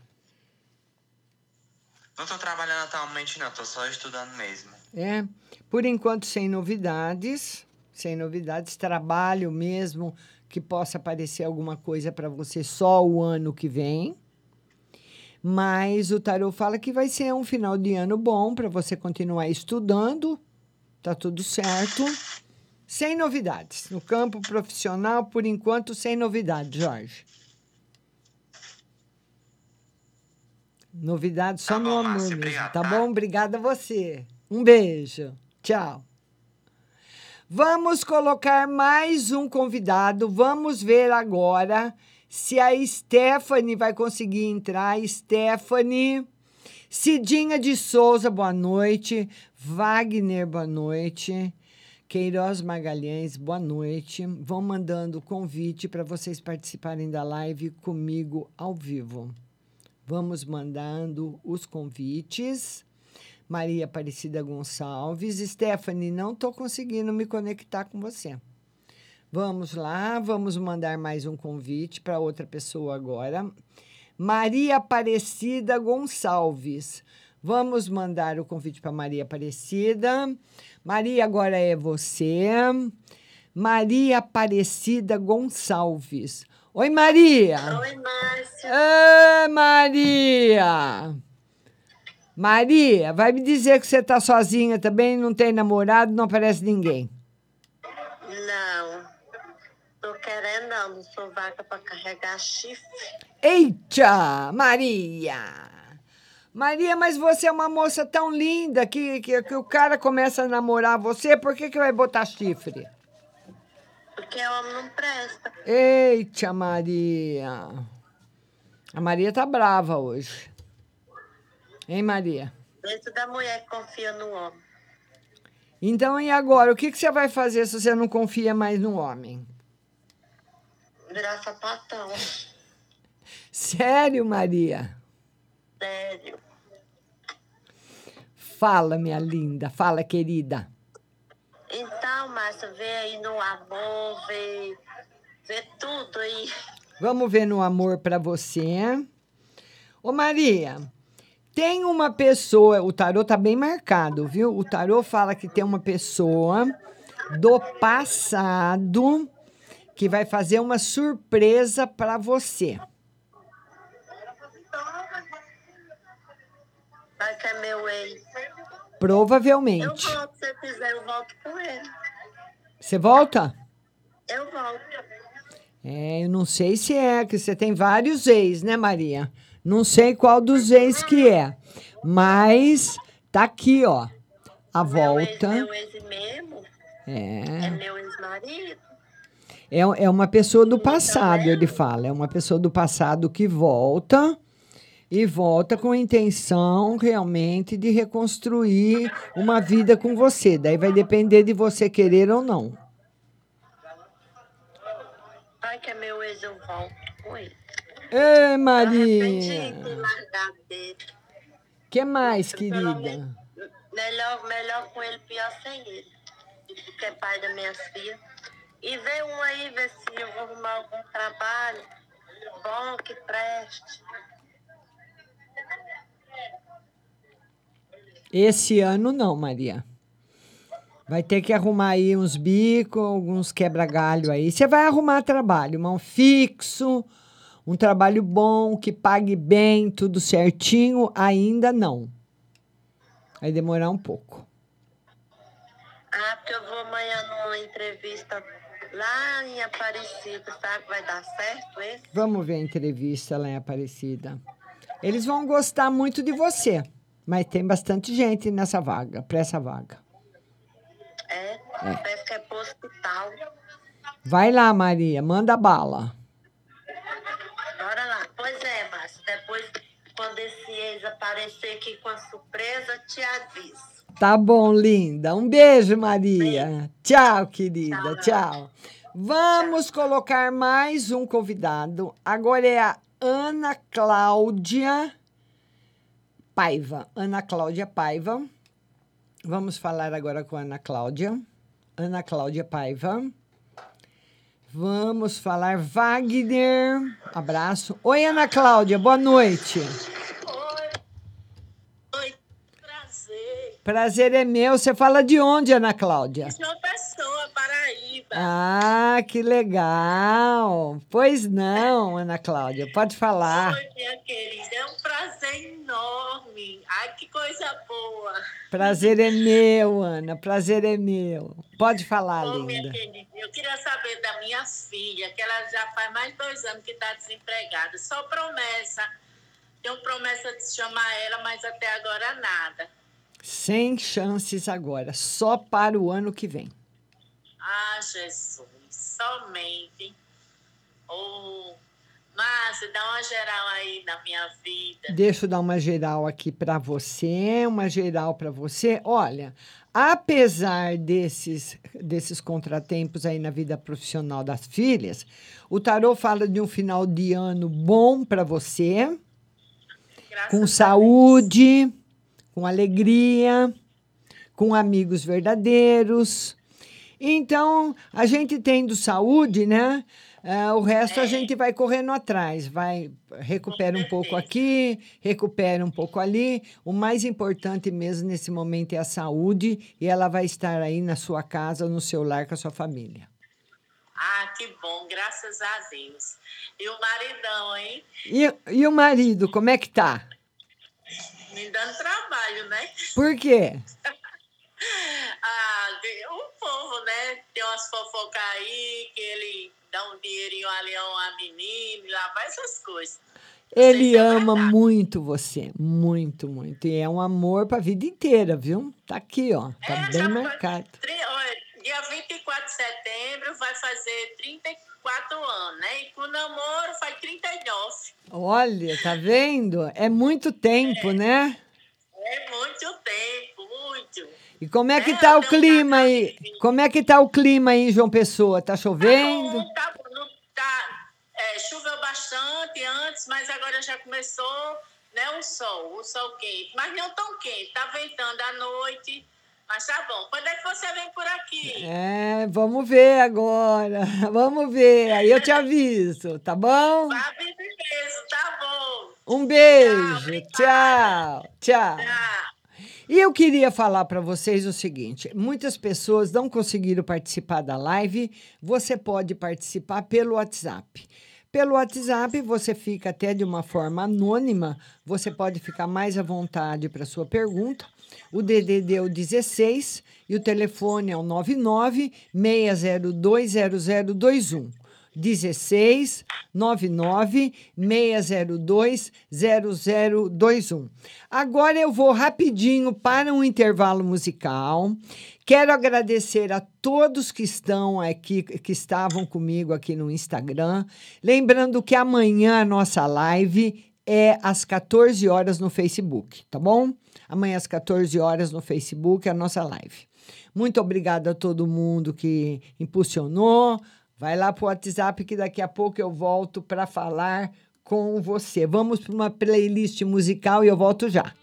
Não tô trabalhando atualmente, não. Tô só estudando mesmo. É, por enquanto sem novidades, sem novidades, trabalho mesmo que possa aparecer alguma coisa para você só o ano que vem. Mas o tarô fala que vai ser um final de ano bom para você continuar estudando. Tá tudo certo. Sem novidades. No campo profissional, por enquanto, sem novidades, Jorge. Novidades só no amor mesmo. tá bom? Obrigada a você. Um beijo. Tchau. Vamos colocar mais um convidado. Vamos ver agora se a Stephanie vai conseguir entrar. Stephanie. Cidinha de Souza, boa noite. Wagner, boa noite. Queiroz Magalhães, boa noite. Vão mandando convite para vocês participarem da live comigo ao vivo. Vamos mandando os convites. Maria Aparecida Gonçalves. Stephanie, não estou conseguindo me conectar com você. Vamos lá, vamos mandar mais um convite para outra pessoa agora. Maria Aparecida Gonçalves. Vamos mandar o convite para Maria Aparecida. Maria, agora é você. Maria Aparecida Gonçalves. Oi, Maria. Oi, Márcia. Ê, Maria! Maria, vai me dizer que você está sozinha também, não tem namorado, não aparece ninguém. Não. Tô querendo não, não sou vaca pra carregar chifre. Eita, Maria! Maria, mas você é uma moça tão linda que, que, que o cara começa a namorar você, por que, que vai botar chifre? Porque homem não presta. Eita, Maria! A Maria tá brava hoje. Hein, Maria? Dentro da mulher que confia no homem. Então, e agora? O que, que você vai fazer se você não confia mais no homem? Virar sapatão. Sério, Maria? Sério. Fala, minha linda. Fala, querida. Então, Márcia, vê aí no amor, vê, vê tudo aí. Vamos ver no amor para você. Ô, Maria, tem uma pessoa, o tarô tá bem marcado, viu? O tarô fala que tem uma pessoa do passado que vai fazer uma surpresa para você. Vai que é meu ex. Eu Provavelmente. volto, se você quiser, eu volto com ele. Você volta? Eu volto. É, eu não sei se é, que você tem vários ex, né, Maria? Não sei qual dos ex que é. Mas tá aqui, ó. A volta. Meu ex mesmo é É. meu ex-marido. É, é uma pessoa do passado, ele fala. É uma pessoa do passado que volta e volta com a intenção realmente de reconstruir uma vida com você. Daí vai depender de você querer ou não. Vai que é meu ex, eu volto com ele. Ei, Maria. que mais, querida? Melhor, melhor com ele, pior sem ele. Que é pai das minhas filhas. E vê um aí, ver se eu vou arrumar algum trabalho bom que preste. Esse ano não, Maria. Vai ter que arrumar aí uns bicos, alguns quebra-galho aí. Você vai arrumar trabalho, um fixo, um trabalho bom, que pague bem, tudo certinho, ainda não. Vai demorar um pouco. Ah, porque eu vou amanhã numa entrevista lá em Aparecida, sabe? Vai dar certo esse? Vamos ver a entrevista lá em Aparecida. Eles vão gostar muito de você, mas tem bastante gente nessa vaga, para essa vaga. É, parece que é pro hospital. Vai lá, Maria, manda bala. Bora lá. Pois é, Márcia, depois, quando esse ex aparecer aqui com a surpresa, te aviso. Tá bom, linda. Um beijo, Maria. Tchau, querida. Tchau. Vamos colocar mais um convidado. Agora é a Ana Cláudia Paiva. Ana Cláudia Paiva. Vamos falar agora com a Ana Cláudia. Ana Cláudia Paiva. Vamos falar Wagner. Abraço. Oi, Ana Cláudia. Boa noite. Prazer é meu. Você fala de onde, Ana Cláudia? De uma pessoa, Paraíba. Ah, que legal. Pois não, Ana Cláudia, pode falar. Oi, minha querida, é um prazer enorme. Ai, que coisa boa. Prazer é meu, Ana, prazer é meu. Pode falar, Ô, minha linda. querida, eu queria saber da minha filha, que ela já faz mais de dois anos que está desempregada. Só promessa. Tenho promessa de chamar ela, mas até agora nada. Sem chances agora, só para o ano que vem. Ah, Jesus, somente. Ô, Márcia, dá uma geral aí na minha vida. Deixa eu dar uma geral aqui para você, uma geral para você. Olha, apesar desses, desses contratempos aí na vida profissional das filhas, o tarô fala de um final de ano bom para você, com saúde, com alegria, com amigos verdadeiros. Então, a gente tendo saúde, né? Ah, o resto a gente vai correndo atrás, vai recupera um pouco aqui, recupera um pouco ali. O mais importante mesmo nesse momento é a saúde e ela vai estar aí na sua casa, no seu lar com a sua família. Ah, que bom, graças a Deus. E o maridão, hein? E, e o marido, como é que tá? Me dando trabalho, né? Por quê? Ah, o povo, né? Tem umas fofocas aí que ele dá um dinheirinho ali a uma menina, lá vai essas coisas. Ele ama muito você, muito, muito. E é um amor para a vida inteira, viu? Tá aqui, ó, tá bem marcado. Tri- olha, Dia 24 de setembro vai fazer 34 anos, né? E com o namoro faz 39. Olha, tá vendo? É muito tempo, né? É muito tempo, muito. E como é que tá o clima aí? Como é que tá o clima aí, João Pessoa? Tá chovendo? Tá, não tá, é, choveu bastante antes, mas agora já começou né, o sol, o sol quente. Mas não tão quente, tá ventando à noite. Mas tá bom. Quando é que você vem por aqui? É, vamos ver agora. Vamos ver. Aí eu te aviso, tá bom? Avisa mesmo, tá bom. Um beijo. Tchau. Tchau. E eu queria falar para vocês o seguinte: muitas pessoas não conseguiram participar da live. Você pode participar pelo WhatsApp. Pelo WhatsApp, você fica até de uma forma anônima. Você pode ficar mais à vontade para sua pergunta. O DDD é o 16 e o telefone é o 99 6020021. 16 99 602 0021. Agora eu vou rapidinho para um intervalo musical. Quero agradecer a todos que estão aqui, que estavam comigo aqui no Instagram. Lembrando que amanhã a nossa live é às 14 horas no Facebook, tá bom? Amanhã às 14 horas no Facebook a nossa live. Muito obrigada a todo mundo que impulsionou. Vai lá para o WhatsApp que daqui a pouco eu volto para falar com você. Vamos para uma playlist musical e eu volto já.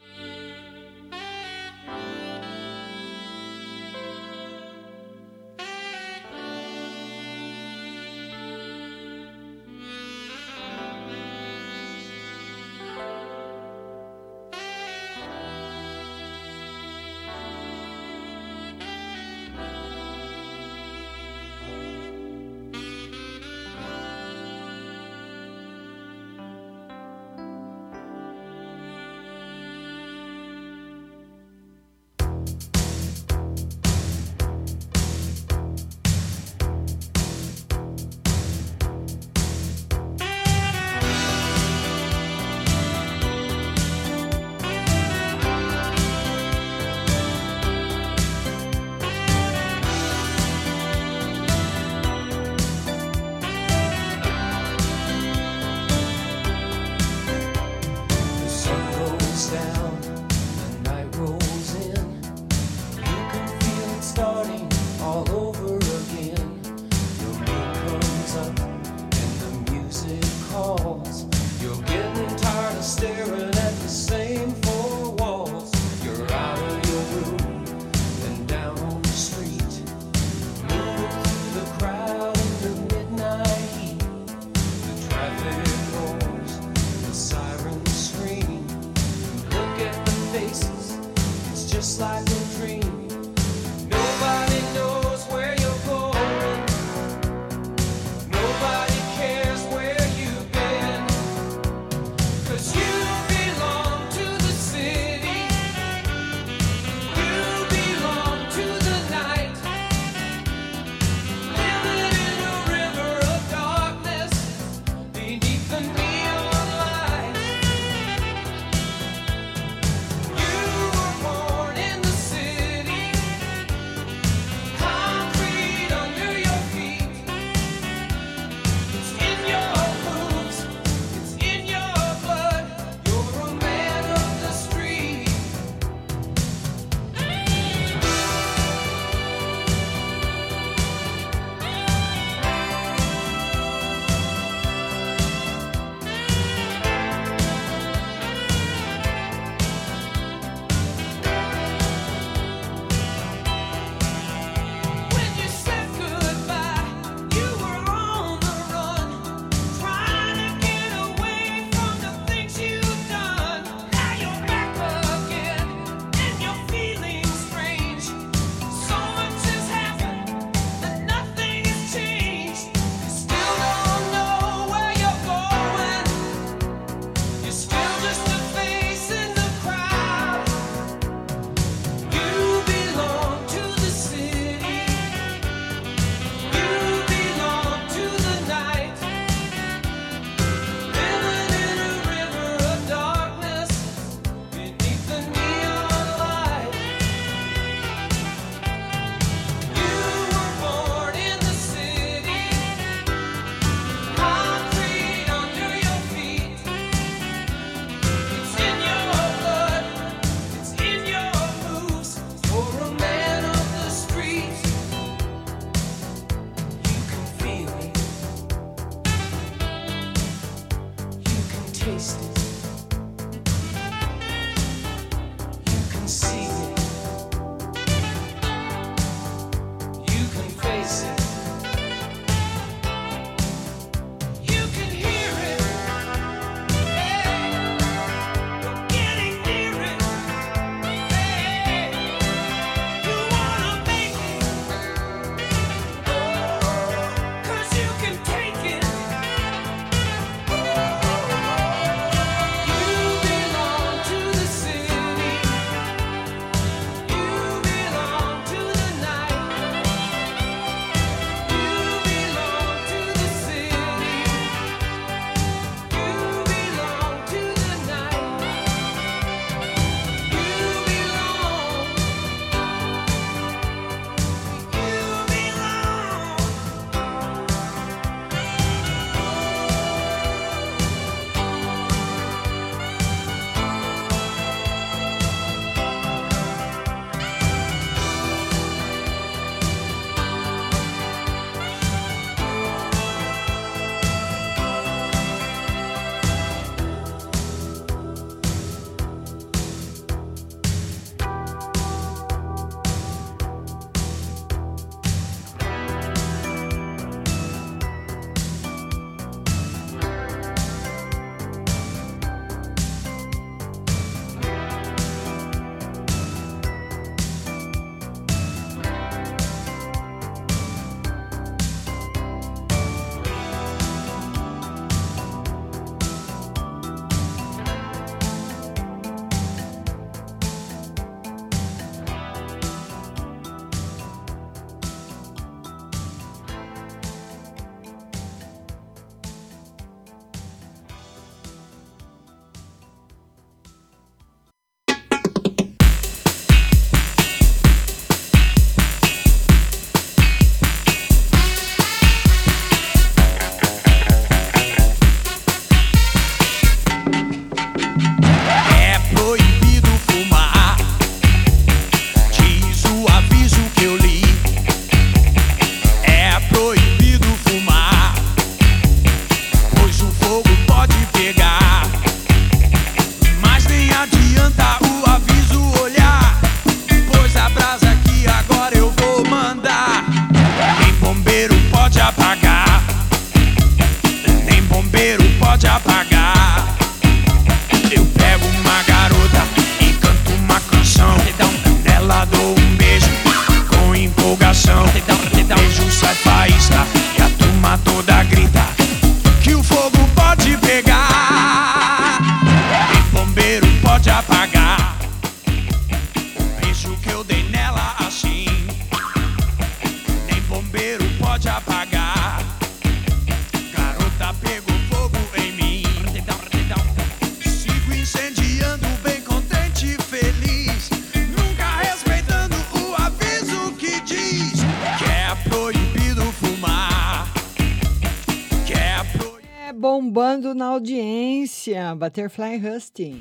Butterfly Husting.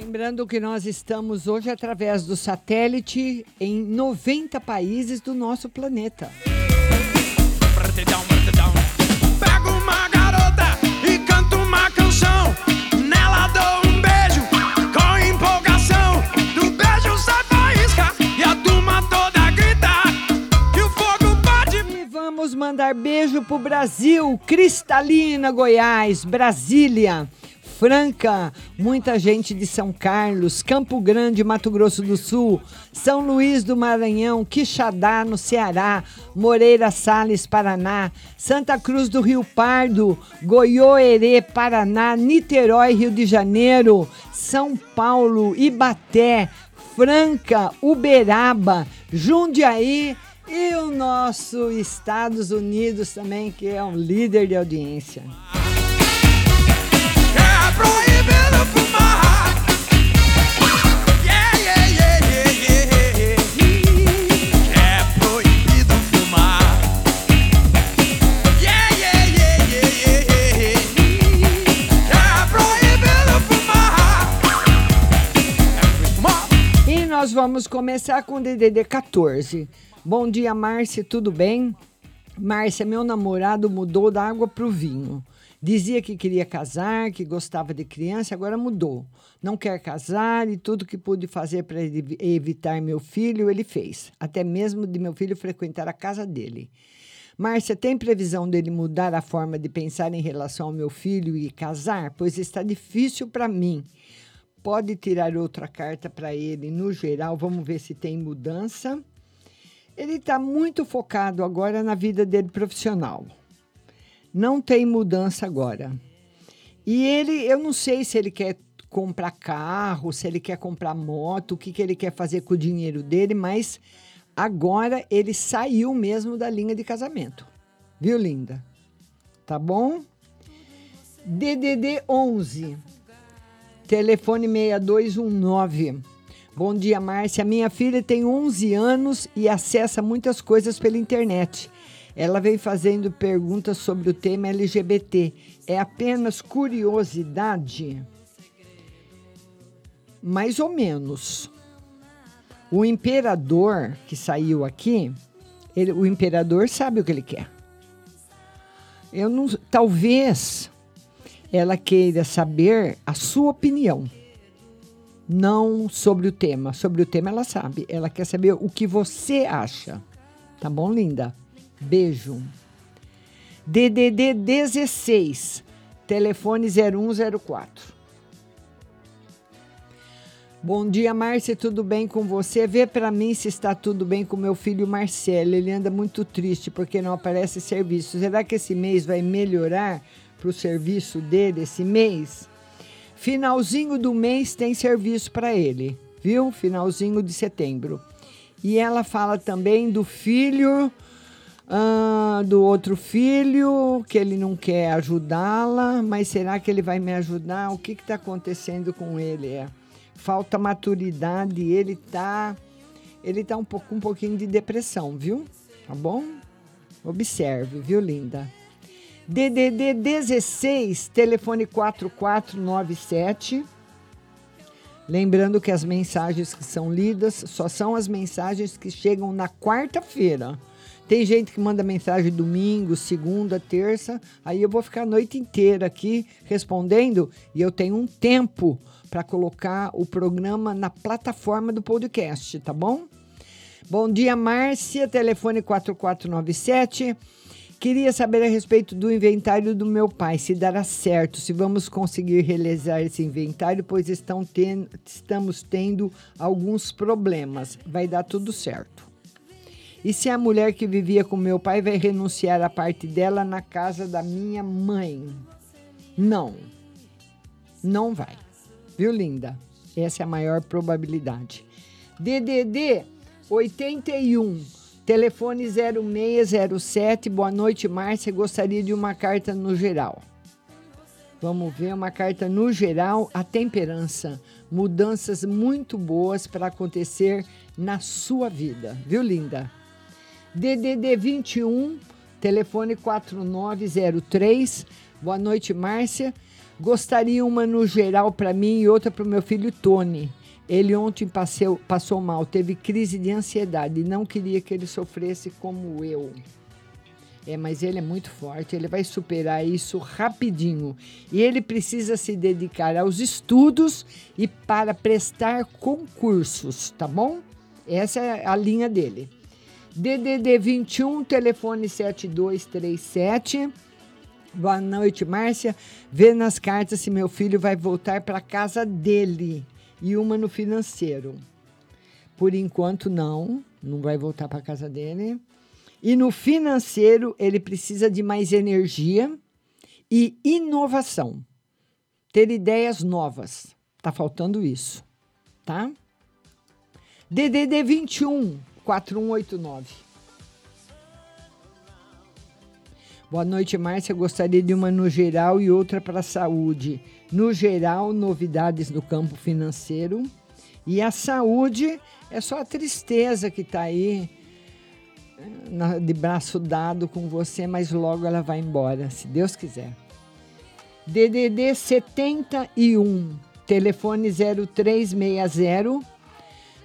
Lembrando que nós estamos hoje através do satélite em 90 países do nosso planeta. Brasil, Cristalina, Goiás, Brasília. Franca, muita gente de São Carlos, Campo Grande, Mato Grosso do Sul, São Luís do Maranhão, Quixadá, no Ceará, Moreira Salles, Paraná, Santa Cruz do Rio Pardo, Goiôerê, Paraná, Niterói, Rio de Janeiro, São Paulo, Ibaté, Franca, Uberaba, Jundiaí, e o nosso Estados Unidos também, que é um líder de audiência. nós vamos começar com o DDD 14. Bom dia, Márcia, tudo bem? Márcia, meu namorado mudou da água para o vinho. Dizia que queria casar, que gostava de criança, agora mudou. Não quer casar e tudo que pude fazer para evitar meu filho, ele fez. Até mesmo de meu filho frequentar a casa dele. Márcia, tem previsão dele mudar a forma de pensar em relação ao meu filho e casar? Pois está difícil para mim. Pode tirar outra carta para ele. No geral, vamos ver se tem mudança. Ele está muito focado agora na vida dele profissional. Não tem mudança agora. E ele, eu não sei se ele quer comprar carro, se ele quer comprar moto, o que, que ele quer fazer com o dinheiro dele, mas agora ele saiu mesmo da linha de casamento. Viu, linda? Tá bom? DDD 11, telefone 6219. Bom dia, Márcia. Minha filha tem 11 anos e acessa muitas coisas pela internet. Ela vem fazendo perguntas sobre o tema LGBT. É apenas curiosidade? Mais ou menos. O imperador que saiu aqui, ele, o imperador sabe o que ele quer. Eu não, talvez ela queira saber a sua opinião não sobre o tema. Sobre o tema ela sabe. Ela quer saber o que você acha. Tá bom, linda? Beijo. DDD 16, telefone 0104. Bom dia, Márcia, tudo bem com você? Vê para mim se está tudo bem com meu filho Marcelo. Ele anda muito triste porque não aparece serviço. Será que esse mês vai melhorar para o serviço dele esse mês? Finalzinho do mês tem serviço para ele, viu? Finalzinho de setembro. E ela fala também do filho, ah, do outro filho, que ele não quer ajudá-la, mas será que ele vai me ajudar? O que está acontecendo com ele? É, falta maturidade, ele tá, ele tá um pouco um pouquinho de depressão, viu? Tá bom? Observe, viu, linda? DDD 16, telefone 4497. Lembrando que as mensagens que são lidas só são as mensagens que chegam na quarta-feira. Tem gente que manda mensagem domingo, segunda, terça. Aí eu vou ficar a noite inteira aqui respondendo e eu tenho um tempo para colocar o programa na plataforma do podcast, tá bom? Bom dia, Márcia, telefone 4497. Queria saber a respeito do inventário do meu pai, se dará certo, se vamos conseguir realizar esse inventário, pois ten estamos tendo alguns problemas. Vai dar tudo certo. E se a mulher que vivia com meu pai vai renunciar à parte dela na casa da minha mãe? Não. Não vai. Viu, linda? Essa é a maior probabilidade. DDD 81 Telefone 0607. Boa noite, Márcia. Gostaria de uma carta no geral. Vamos ver uma carta no geral, a temperança. Mudanças muito boas para acontecer na sua vida, viu, linda? DDD 21, telefone 4903. Boa noite, Márcia. Gostaria uma no geral para mim e outra para o meu filho Tony. Ele ontem passeu, passou mal, teve crise de ansiedade e não queria que ele sofresse como eu. É, mas ele é muito forte, ele vai superar isso rapidinho. E ele precisa se dedicar aos estudos e para prestar concursos, tá bom? Essa é a linha dele. DDD 21, telefone 7237. Boa noite, Márcia. Vê nas cartas se meu filho vai voltar para casa dele e uma no financeiro. Por enquanto, não, não vai voltar para casa dele. E no financeiro, ele precisa de mais energia e inovação. Ter ideias novas. Tá faltando isso, tá? DDD 21 4189. Boa noite, Márcia. Gostaria de uma no geral e outra para a saúde. No geral, novidades no campo financeiro. E a saúde é só a tristeza que está aí eh, de braço dado com você, mas logo ela vai embora, se Deus quiser. DDD 71, telefone 0360.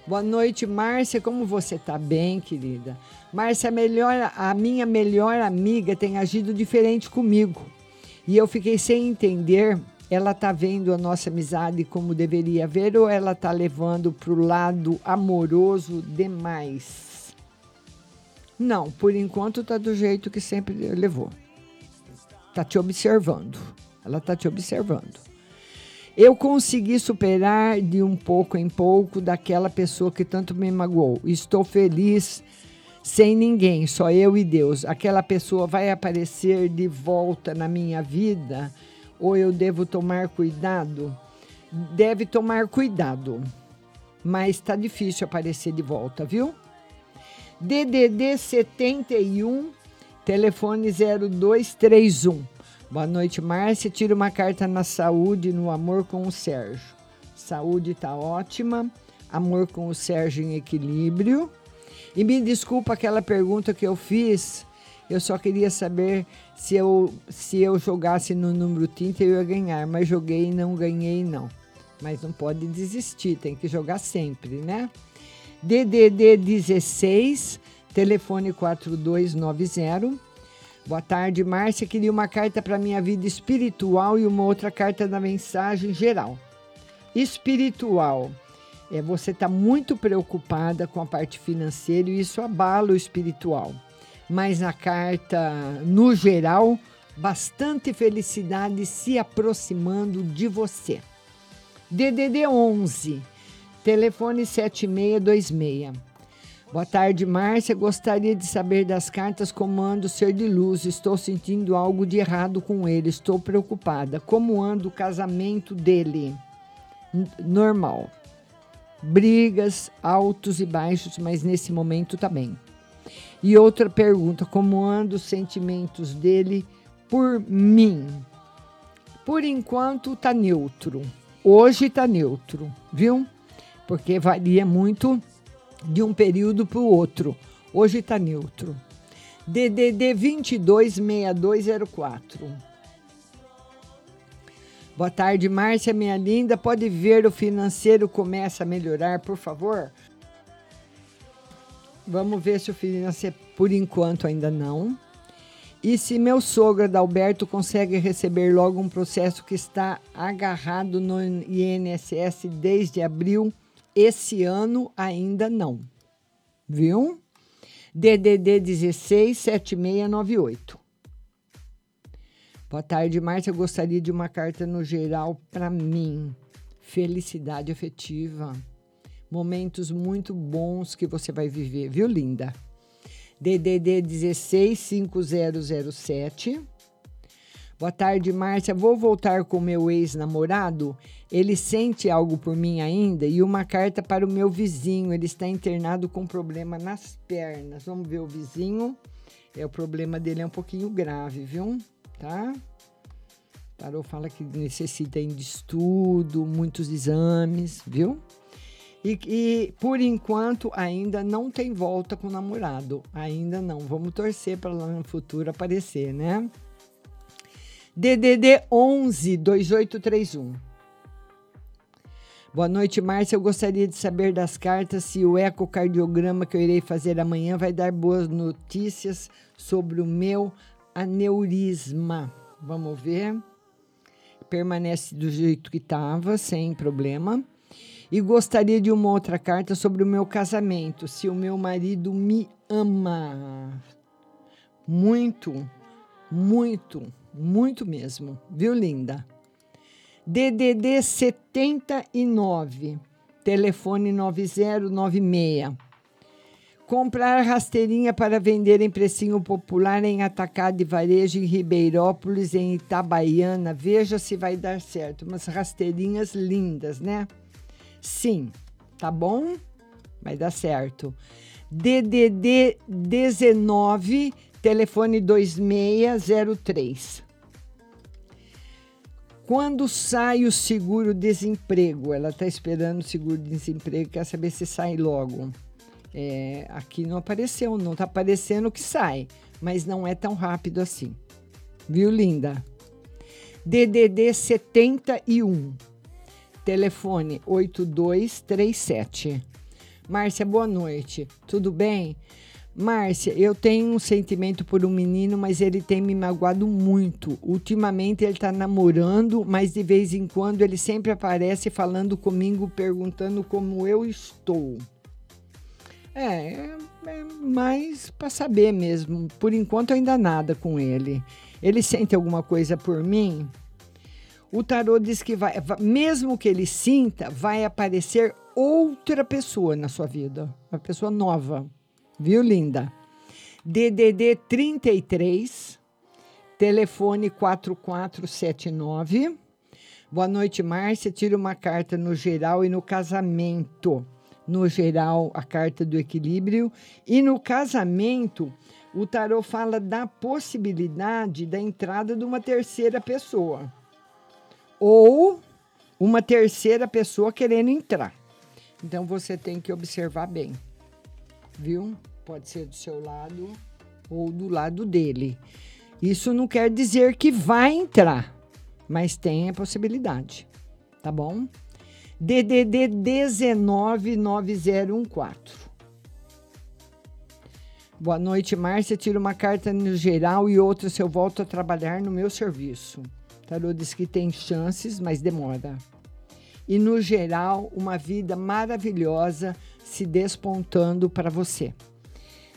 Boa noite, Márcia. Como você tá bem, querida? Márcia, a, melhor, a minha melhor amiga tem agido diferente comigo. E eu fiquei sem entender. Ela tá vendo a nossa amizade como deveria ver ou ela tá levando pro lado amoroso demais? Não, por enquanto tá do jeito que sempre levou. Tá te observando. Ela tá te observando. Eu consegui superar de um pouco em pouco daquela pessoa que tanto me magoou. Estou feliz sem ninguém, só eu e Deus. Aquela pessoa vai aparecer de volta na minha vida ou eu devo tomar cuidado? Deve tomar cuidado, mas está difícil aparecer de volta, viu? DDD 71, telefone 0231. Boa noite, Márcia. Tira uma carta na saúde, no amor com o Sérgio. Saúde tá ótima. Amor com o Sérgio em equilíbrio. E me desculpa aquela pergunta que eu fiz. Eu só queria saber se eu, se eu jogasse no número tinta eu ia ganhar, mas joguei e não ganhei não. Mas não pode desistir, tem que jogar sempre, né? DDD 16, telefone 4290 Boa tarde, Márcia. Queria uma carta para minha vida espiritual e uma outra carta da mensagem geral. Espiritual. É, você está muito preocupada com a parte financeira e isso abala o espiritual. Mas na carta, no geral, bastante felicidade se aproximando de você. DDD 11, telefone 7626. Boa tarde, Márcia. Gostaria de saber das cartas como anda o ser de luz. Estou sentindo algo de errado com ele. Estou preocupada. Como anda o casamento dele? Normal. Brigas, altos e baixos, mas nesse momento tá bem. E outra pergunta: como andam os sentimentos dele por mim? Por enquanto tá neutro. Hoje tá neutro, viu? Porque varia muito de um período para o outro. Hoje está neutro. DDD 226204. Boa tarde, Márcia, minha linda. Pode ver o financeiro começa a melhorar, por favor? Vamos ver se o financeiro, por enquanto, ainda não. E se meu sogro Adalberto consegue receber logo um processo que está agarrado no INSS desde abril esse ano ainda não. Viu? DDD 16 7698. Boa tarde, Márcia. Eu gostaria de uma carta no geral para mim. Felicidade afetiva. Momentos muito bons que você vai viver, viu, linda? DDD 16 5007. Boa tarde, Márcia. Vou voltar com meu ex-namorado. Ele sente algo por mim ainda e uma carta para o meu vizinho. Ele está internado com problema nas pernas. Vamos ver o vizinho. É o problema dele é um pouquinho grave, viu? Tá? Tarô fala que necessita de estudo, muitos exames, viu? E, e, por enquanto ainda não tem volta com o namorado. Ainda não. Vamos torcer para lá no futuro aparecer, né? DDD 11 2831. Boa noite, Márcia. Eu gostaria de saber das cartas se o ecocardiograma que eu irei fazer amanhã vai dar boas notícias sobre o meu aneurisma. Vamos ver. Permanece do jeito que estava, sem problema. E gostaria de uma outra carta sobre o meu casamento, se o meu marido me ama. Muito, muito muito mesmo, viu, linda? DDD 79, telefone 9096. Comprar rasteirinha para vender em precinho popular em atacado e varejo em Ribeirópolis, em Itabaiana. Veja se vai dar certo. Umas rasteirinhas lindas, né? Sim, tá bom? Vai dar certo. DDD 19 telefone 2603. Quando sai o seguro-desemprego? Ela está esperando o seguro-desemprego, quer saber se sai logo. É, aqui não apareceu, não está aparecendo que sai, mas não é tão rápido assim. Viu, linda? DDD 71, telefone 8237. Márcia, boa noite. Tudo bem? Márcia, eu tenho um sentimento por um menino, mas ele tem me magoado muito. Ultimamente ele tá namorando, mas de vez em quando ele sempre aparece falando comigo, perguntando como eu estou. É, é, é mais para saber mesmo. Por enquanto ainda nada com ele. Ele sente alguma coisa por mim? O tarô diz que vai, va- mesmo que ele sinta, vai aparecer outra pessoa na sua vida, uma pessoa nova. Viu, linda? DDD 33, telefone 4479. Boa noite, Márcia. Tira uma carta no geral e no casamento. No geral, a carta do equilíbrio. E no casamento, o tarô fala da possibilidade da entrada de uma terceira pessoa. Ou uma terceira pessoa querendo entrar. Então você tem que observar bem. Viu? Pode ser do seu lado ou do lado dele. Isso não quer dizer que vai entrar, mas tem a possibilidade. Tá bom? DDD 199014. Boa noite, Márcia. Tira uma carta no geral e outra se eu volto a trabalhar no meu serviço. Tarô diz que tem chances, mas demora. E no geral, uma vida maravilhosa se despontando para você.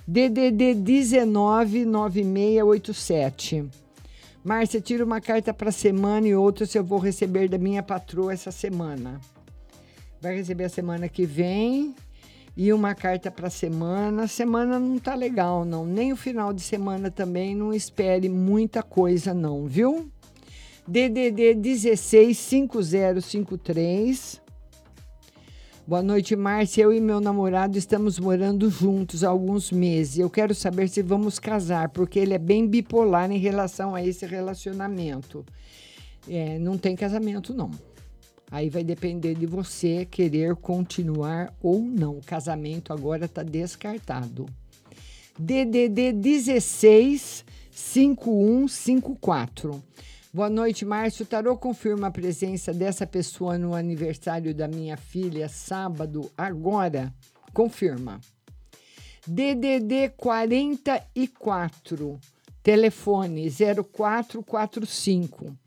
DDD 199687. Márcia, tira uma carta para semana e outra se eu vou receber da minha patroa essa semana. Vai receber a semana que vem e uma carta para semana. Semana não tá legal, não. Nem o final de semana também. Não espere muita coisa, não, viu? DDD 165053. Boa noite, Márcia. Eu e meu namorado estamos morando juntos há alguns meses. Eu quero saber se vamos casar, porque ele é bem bipolar em relação a esse relacionamento. É, não tem casamento, não. Aí vai depender de você querer continuar ou não. O casamento agora está descartado. DDD 16 5154. Boa noite, Márcio. O tarô confirma a presença dessa pessoa no aniversário da minha filha, sábado, agora? Confirma. DDD 44, telefone 0445.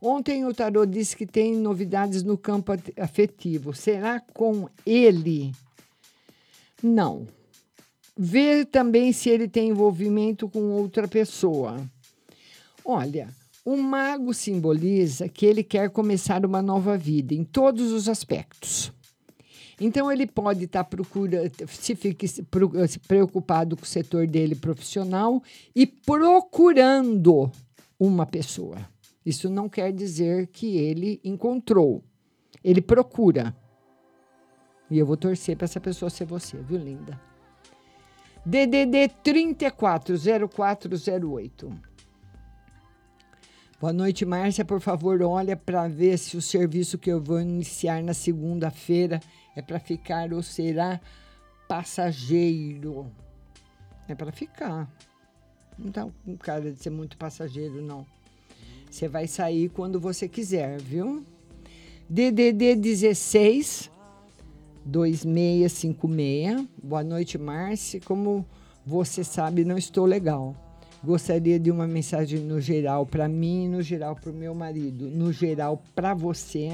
Ontem o tarô disse que tem novidades no campo afetivo. Será com ele? Não. Ver também se ele tem envolvimento com outra pessoa. Olha, o mago simboliza que ele quer começar uma nova vida em todos os aspectos. Então ele pode estar procurando, se fique preocupado com o setor dele profissional e procurando uma pessoa. Isso não quer dizer que ele encontrou. Ele procura. E eu vou torcer para essa pessoa ser você, viu, linda? DDD 340408. Boa noite, Márcia. Por favor, olha para ver se o serviço que eu vou iniciar na segunda-feira é para ficar ou será passageiro. É para ficar. Não tá com cara de ser muito passageiro, não. Você vai sair quando você quiser, viu? DDD 16 2656. Boa noite, Márcia. Como você sabe, não estou legal. Gostaria de uma mensagem no geral para mim no geral para o meu marido. No geral para você,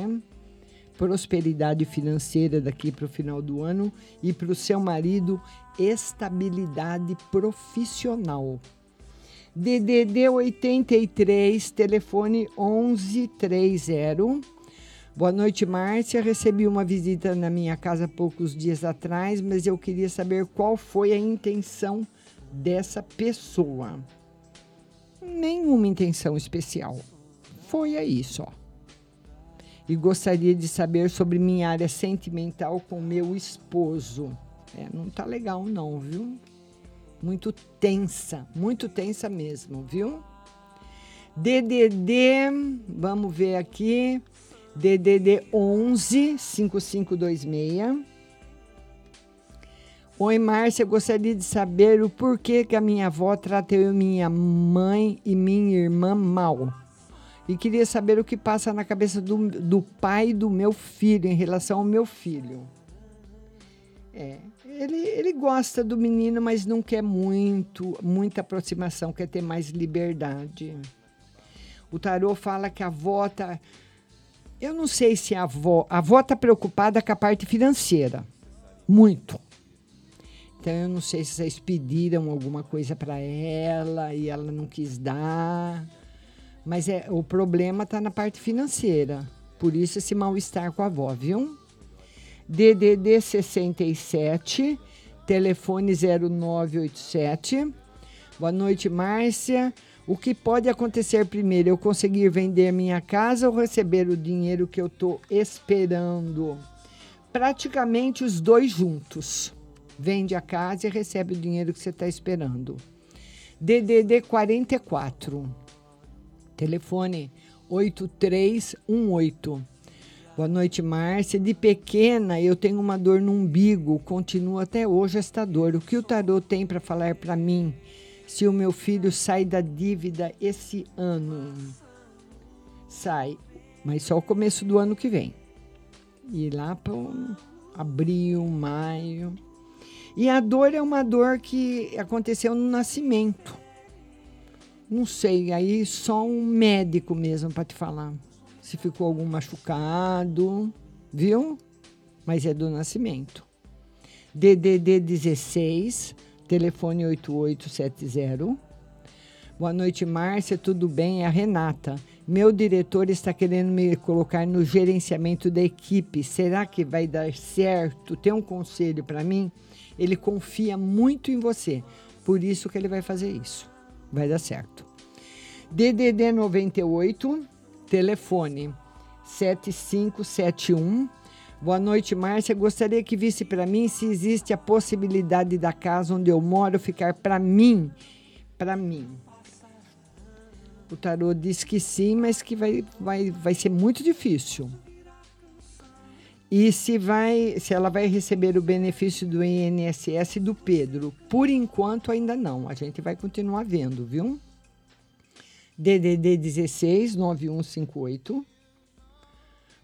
prosperidade financeira daqui para o final do ano e para o seu marido, estabilidade profissional. DDD 83, telefone 1130. Boa noite, Márcia. Recebi uma visita na minha casa poucos dias atrás, mas eu queria saber qual foi a intenção dessa pessoa. Nenhuma intenção especial. Foi aí só. E gostaria de saber sobre minha área sentimental com meu esposo. É, não tá legal não, viu? Muito tensa, muito tensa mesmo, viu? DDD, vamos ver aqui. DDD 11 5526. Oi, Márcia, gostaria de saber o porquê que a minha avó trata eu, minha mãe e minha irmã mal. E queria saber o que passa na cabeça do, do pai do meu filho em relação ao meu filho. É, ele, ele gosta do menino, mas não quer muito, muita aproximação, quer ter mais liberdade. O tarô fala que a avó tá. Eu não sei se a avó. A avó tá preocupada com a parte financeira. Muito. Então eu não sei se vocês pediram alguma coisa para ela e ela não quis dar. Mas é, o problema está na parte financeira. Por isso esse mal-estar com a avó, viu? DDD 67, telefone 0987. Boa noite, Márcia. O que pode acontecer primeiro? Eu conseguir vender minha casa ou receber o dinheiro que eu estou esperando? Praticamente os dois juntos. Vende a casa e recebe o dinheiro que você está esperando. DDD 44, telefone 8318. Boa noite, Márcia. De pequena eu tenho uma dor no umbigo, continua até hoje esta dor. O que o tarô tem para falar para mim? Se o meu filho sai da dívida esse ano? Sai, mas só o começo do ano que vem. E lá para abril, maio. E a dor é uma dor que aconteceu no nascimento. Não sei, aí só um médico mesmo para te falar. Se ficou algum machucado, viu? Mas é do nascimento. DDD 16, telefone 8870. Boa noite, Márcia, tudo bem? É a Renata. Meu diretor está querendo me colocar no gerenciamento da equipe. Será que vai dar certo? Tem um conselho para mim? Ele confia muito em você. Por isso que ele vai fazer isso. Vai dar certo. DDD 98, telefone 7571. Boa noite, Márcia. Gostaria que visse para mim se existe a possibilidade da casa onde eu moro ficar para mim. Para mim. O tarô diz que sim, mas que vai, vai, vai ser muito difícil. E se, vai, se ela vai receber o benefício do INSS do Pedro. Por enquanto, ainda não. A gente vai continuar vendo, viu? DDD 16 9158.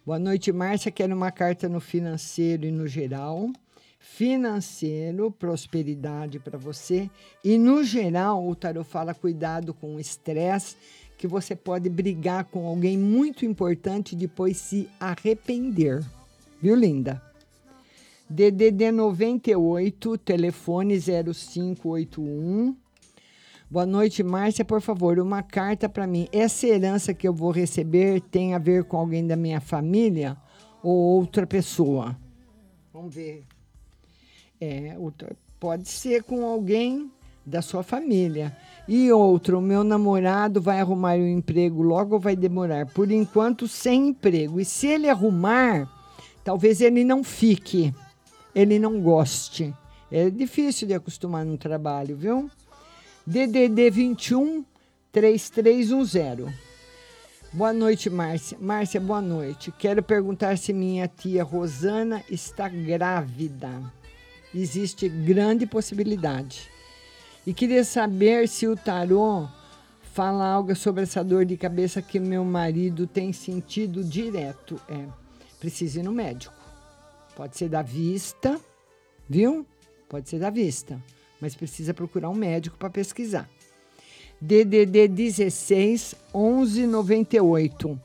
Boa noite, Márcia. Quero uma carta no financeiro e no geral. Financeiro, prosperidade para você. E no geral, o tarot fala cuidado com o estresse, que você pode brigar com alguém muito importante e depois se arrepender. Viu, linda? DDD 98, telefone 0581. Boa noite, Márcia. Por favor, uma carta para mim. Essa herança que eu vou receber tem a ver com alguém da minha família ou outra pessoa? Vamos ver. É, outra, pode ser com alguém da sua família. E outro, meu namorado vai arrumar um emprego logo ou vai demorar? Por enquanto, sem emprego. E se ele arrumar Talvez ele não fique, ele não goste. É difícil de acostumar no trabalho, viu? DDD 21 3310. Boa noite, Márcia. Márcia, boa noite. Quero perguntar se minha tia Rosana está grávida. Existe grande possibilidade. E queria saber se o tarô fala algo sobre essa dor de cabeça que meu marido tem sentido direto. É precisa ir no médico. Pode ser da vista, viu? Pode ser da vista, mas precisa procurar um médico para pesquisar. DDD 16 1198.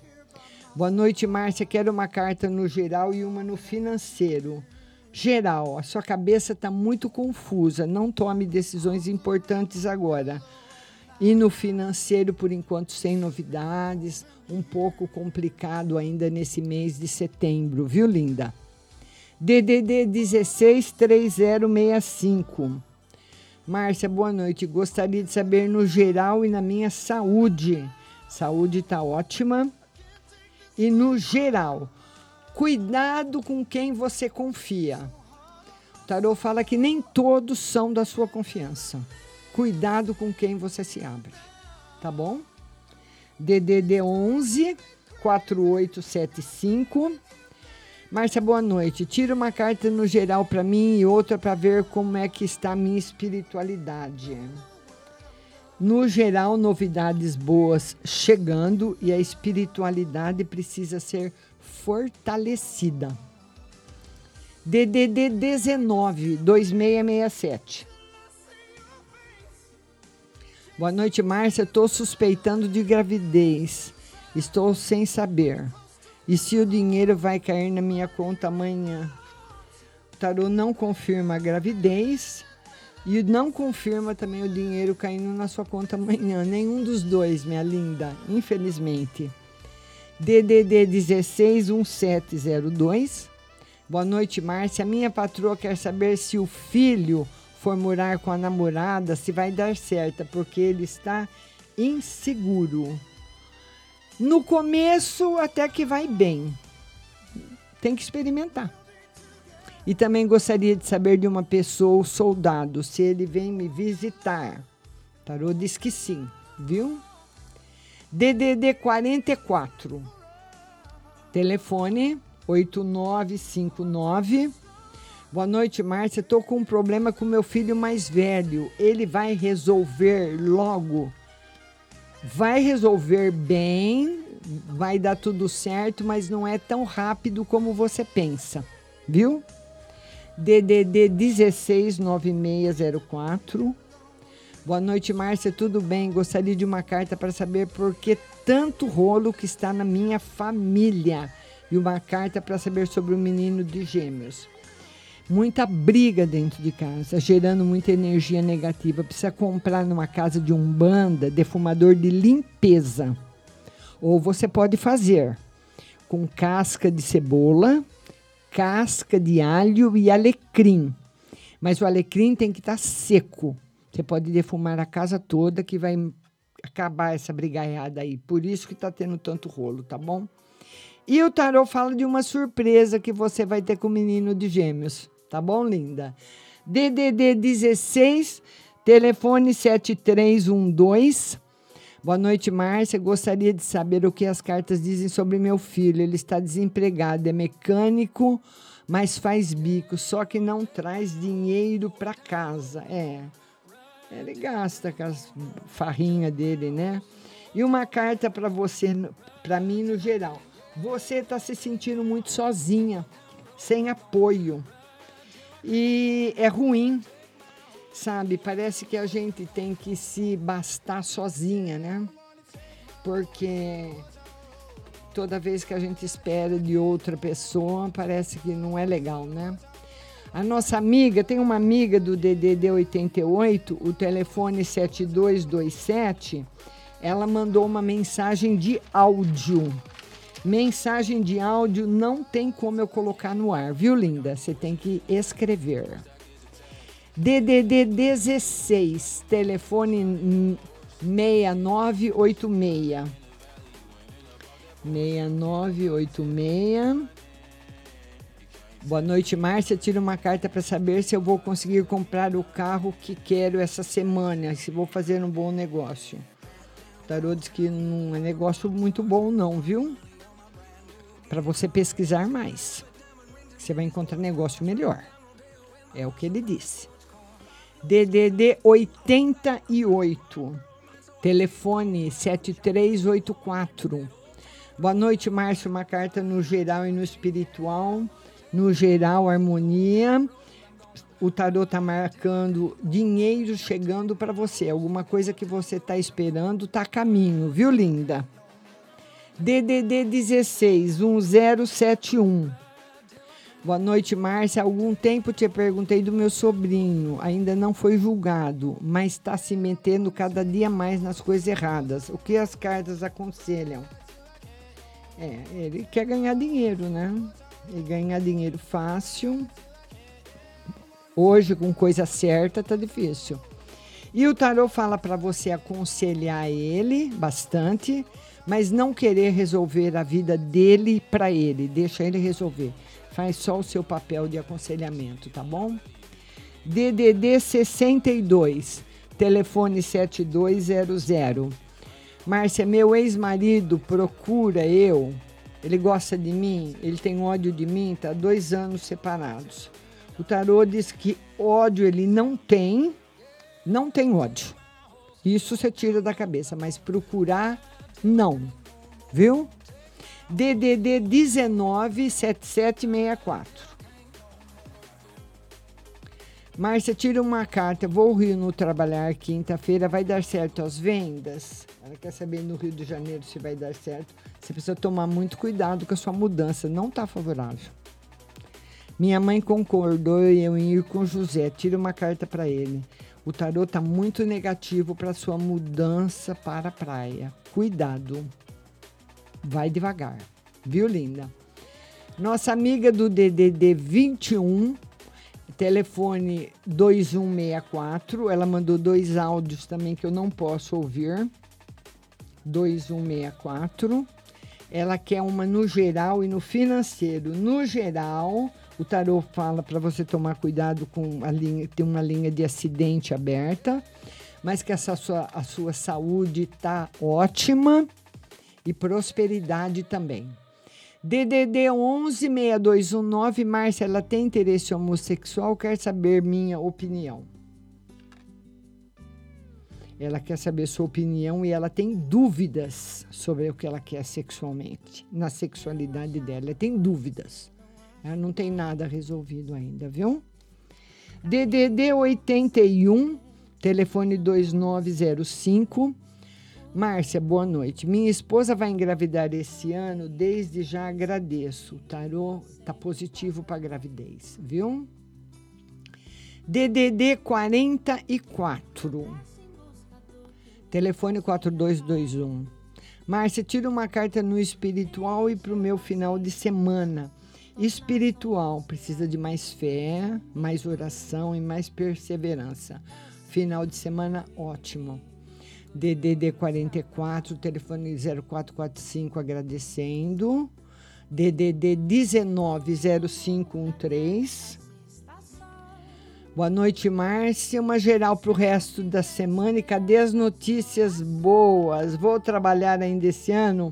Boa noite, Márcia. Quero uma carta no geral e uma no financeiro. Geral, a sua cabeça está muito confusa. Não tome decisões importantes agora. E no financeiro, por enquanto, sem novidades, um pouco complicado ainda nesse mês de setembro, viu, linda? DDD 163065. Márcia, boa noite. Gostaria de saber no geral e na minha saúde. Saúde está ótima. E no geral, cuidado com quem você confia. O tarô fala que nem todos são da sua confiança. Cuidado com quem você se abre, tá bom? DDD 11 4875. Márcia, boa noite. Tira uma carta no geral para mim e outra para ver como é que está a minha espiritualidade. No geral, novidades boas chegando e a espiritualidade precisa ser fortalecida. DDD 19 2667. Boa noite, Márcia. Estou suspeitando de gravidez. Estou sem saber. E se o dinheiro vai cair na minha conta amanhã? O tarô não confirma a gravidez e não confirma também o dinheiro caindo na sua conta amanhã. Nenhum dos dois, minha linda, infelizmente. DDD 161702. Boa noite, Márcia. Minha patroa quer saber se o filho for morar com a namorada, se vai dar certo, porque ele está inseguro. No começo, até que vai bem. Tem que experimentar. E também gostaria de saber de uma pessoa, o soldado, se ele vem me visitar. Tarô diz que sim, viu? DDD 44. Telefone 8959. Boa noite, Márcia. Estou com um problema com meu filho mais velho. Ele vai resolver logo. Vai resolver bem, vai dar tudo certo, mas não é tão rápido como você pensa, viu? DDD 169604. Boa noite, Márcia. Tudo bem? Gostaria de uma carta para saber por que tanto rolo que está na minha família. E uma carta para saber sobre o menino de gêmeos. Muita briga dentro de casa, gerando muita energia negativa. Precisa comprar numa casa de umbanda defumador de limpeza. Ou você pode fazer com casca de cebola, casca de alho e alecrim. Mas o alecrim tem que estar seco. Você pode defumar a casa toda que vai acabar essa brigaiada aí. Por isso que está tendo tanto rolo, tá bom? E o tarô fala de uma surpresa que você vai ter com o menino de gêmeos. Tá bom, linda? DDD 16, telefone 7312. Boa noite, Márcia. Gostaria de saber o que as cartas dizem sobre meu filho. Ele está desempregado, é mecânico, mas faz bico, só que não traz dinheiro para casa. É. Ele gasta com as farrinhas dele, né? E uma carta para você, para mim no geral. Você está se sentindo muito sozinha, sem apoio. E é ruim, sabe? Parece que a gente tem que se bastar sozinha, né? Porque toda vez que a gente espera de outra pessoa, parece que não é legal, né? A nossa amiga, tem uma amiga do DDD 88, o telefone 7227, ela mandou uma mensagem de áudio. Mensagem de áudio não tem como eu colocar no ar, viu, linda? Você tem que escrever. DDD 16, telefone 6986. 6986. Boa noite, Márcia. Tira uma carta para saber se eu vou conseguir comprar o carro que quero essa semana, se vou fazer um bom negócio. O tarô diz que não é negócio muito bom, não, viu? Para você pesquisar mais. Você vai encontrar negócio melhor. É o que ele disse. DDD 88, telefone 7384. Boa noite, Márcio. Uma carta no geral e no espiritual no geral, harmonia. O tarô está marcando dinheiro chegando para você. Alguma coisa que você está esperando está a caminho, viu, linda? DDD 16 1071. Boa noite, Márcia. Há algum tempo te perguntei do meu sobrinho. Ainda não foi julgado, mas está se metendo cada dia mais nas coisas erradas. O que as cartas aconselham? É, ele quer ganhar dinheiro, né? e ganhar dinheiro fácil. Hoje, com coisa certa, tá difícil. E o tarô fala para você aconselhar ele bastante, mas não querer resolver a vida dele para ele. Deixa ele resolver. Faz só o seu papel de aconselhamento, tá bom? DDD 62, telefone 7200. Márcia, meu ex-marido procura eu ele gosta de mim, ele tem ódio de mim, tá dois anos separados. O tarô diz que ódio ele não tem, não tem ódio. Isso você tira da cabeça, mas procurar, não. Viu? DDD 197764. Márcia, tira uma carta. Vou ao Rio no trabalhar quinta-feira. Vai dar certo as vendas? Ela quer saber no Rio de Janeiro se vai dar certo. Você precisa tomar muito cuidado com a sua mudança. Não está favorável. Minha mãe concordou eu ir com José. Tira uma carta para ele. O tarô está muito negativo para sua mudança para a praia. Cuidado. Vai devagar. Viu, linda? Nossa amiga do DDD 21, telefone 2164. Ela mandou dois áudios também que eu não posso ouvir. 2164. Ela quer uma no geral e no financeiro. No geral, o tarô fala para você tomar cuidado com a linha, tem uma linha de acidente aberta, mas que essa sua, a sua saúde está ótima e prosperidade também. DDD 116219, Márcia, ela tem interesse homossexual, quer saber minha opinião. Ela quer saber sua opinião e ela tem dúvidas sobre o que ela quer sexualmente, na sexualidade dela. Ela tem dúvidas. Ela não tem nada resolvido ainda, viu? DDD 81, telefone 2905. Márcia, boa noite. Minha esposa vai engravidar esse ano, desde já agradeço. O tarô tá positivo para gravidez, viu? DDD 44. Telefone 4221. Márcia, tira uma carta no espiritual e para o meu final de semana. Espiritual precisa de mais fé, mais oração e mais perseverança. Final de semana ótimo. DDD 44, telefone 0445 agradecendo. DDD 190513. Boa noite, Márcia. Uma geral para o resto da semana. E cadê as notícias boas? Vou trabalhar ainda esse ano.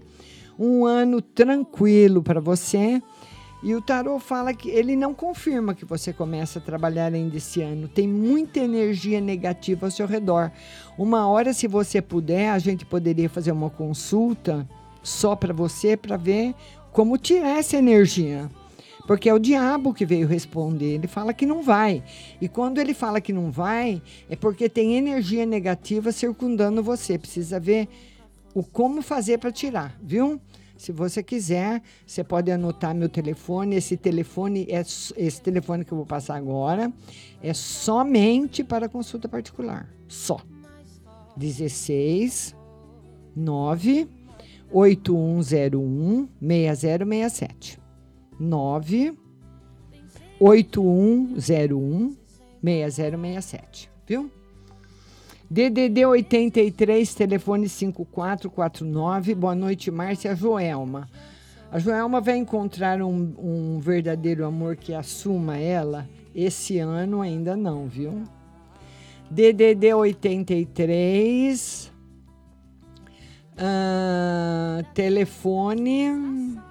Um ano tranquilo para você. E o tarô fala que ele não confirma que você começa a trabalhar ainda esse ano. Tem muita energia negativa ao seu redor. Uma hora, se você puder, a gente poderia fazer uma consulta só para você, para ver como tirar essa energia. Porque é o diabo que veio responder. Ele fala que não vai. E quando ele fala que não vai, é porque tem energia negativa circundando você. Precisa ver o como fazer para tirar, viu? Se você quiser, você pode anotar meu telefone. Esse telefone é esse telefone que eu vou passar agora é somente para consulta particular. Só. 16 9 8101 6067. 9 8101 6067, viu? DDD 83, telefone 5449. Boa noite, Márcia Joelma. A Joelma vai encontrar um, um verdadeiro amor que assuma ela. Esse ano ainda não, viu? DDD 83, uh, telefone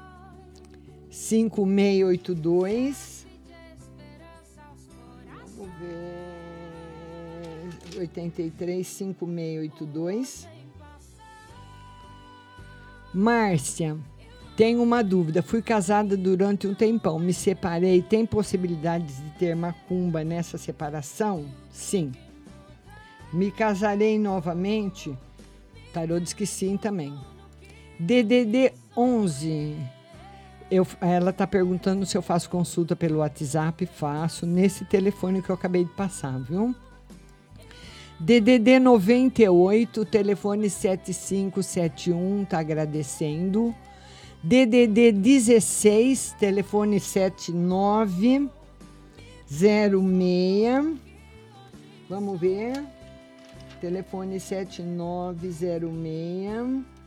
5682. Vamos ver. 83 5682. Márcia, tenho uma dúvida. Fui casada durante um tempão, me separei. Tem possibilidades de ter macumba nessa separação? Sim. Me casarei novamente? Tarô diz que sim também. DDD 11. Eu, ela está perguntando se eu faço consulta pelo WhatsApp. Faço nesse telefone que eu acabei de passar, viu? DDD 98, telefone 7571, tá agradecendo. DDD 16, telefone 7906. Vamos ver. Telefone 7906.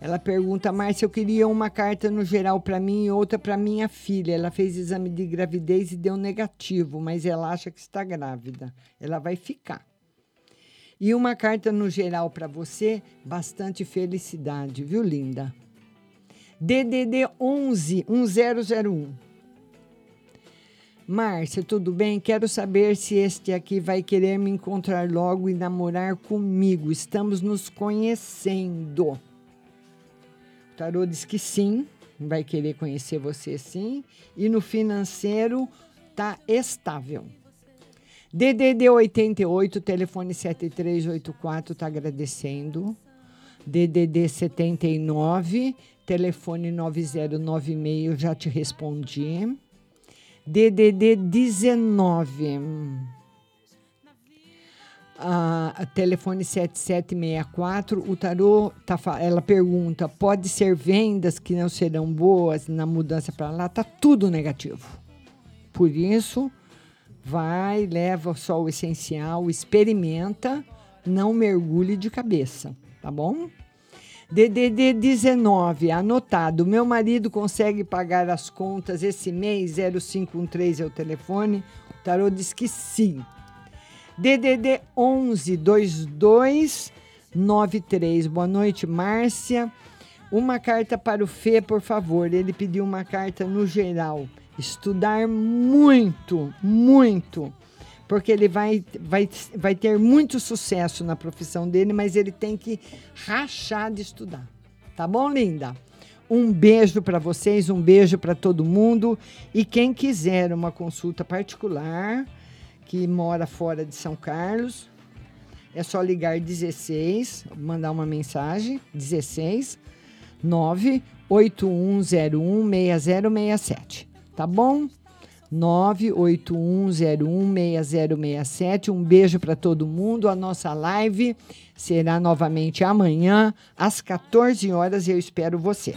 Ela pergunta, Márcia, eu queria uma carta no geral para mim e outra para minha filha. Ela fez exame de gravidez e deu negativo, mas ela acha que está grávida. Ela vai ficar. E uma carta no geral para você, bastante felicidade, viu, linda? DDD 11 1001. Márcia, tudo bem? Quero saber se este aqui vai querer me encontrar logo e namorar comigo. Estamos nos conhecendo. O tarô diz que sim, vai querer conhecer você sim. E no financeiro tá estável. DDD 88, telefone 7384, está agradecendo. DDD 79, telefone 9096, já te respondi. DDD 19, ah, telefone 7764, o tarô, tá, ela pergunta, pode ser vendas que não serão boas na mudança para lá? Tá tudo negativo. Por isso, vai, leva só o essencial, experimenta, não mergulhe de cabeça, tá bom? DDD 19, anotado. Meu marido consegue pagar as contas esse mês? 0513 é o telefone. O tarô diz que sim. DDD 11 2293. Boa noite, Márcia. Uma carta para o Fê, por favor. Ele pediu uma carta no geral. Estudar muito, muito. Porque ele vai, vai, vai ter muito sucesso na profissão dele, mas ele tem que rachar de estudar. Tá bom, linda? Um beijo para vocês, um beijo para todo mundo. E quem quiser uma consulta particular, que mora fora de São Carlos, é só ligar 16, mandar uma mensagem, 16 981016067. Tá bom? 981016067. Um beijo para todo mundo. A nossa live será novamente amanhã às 14 horas eu espero você.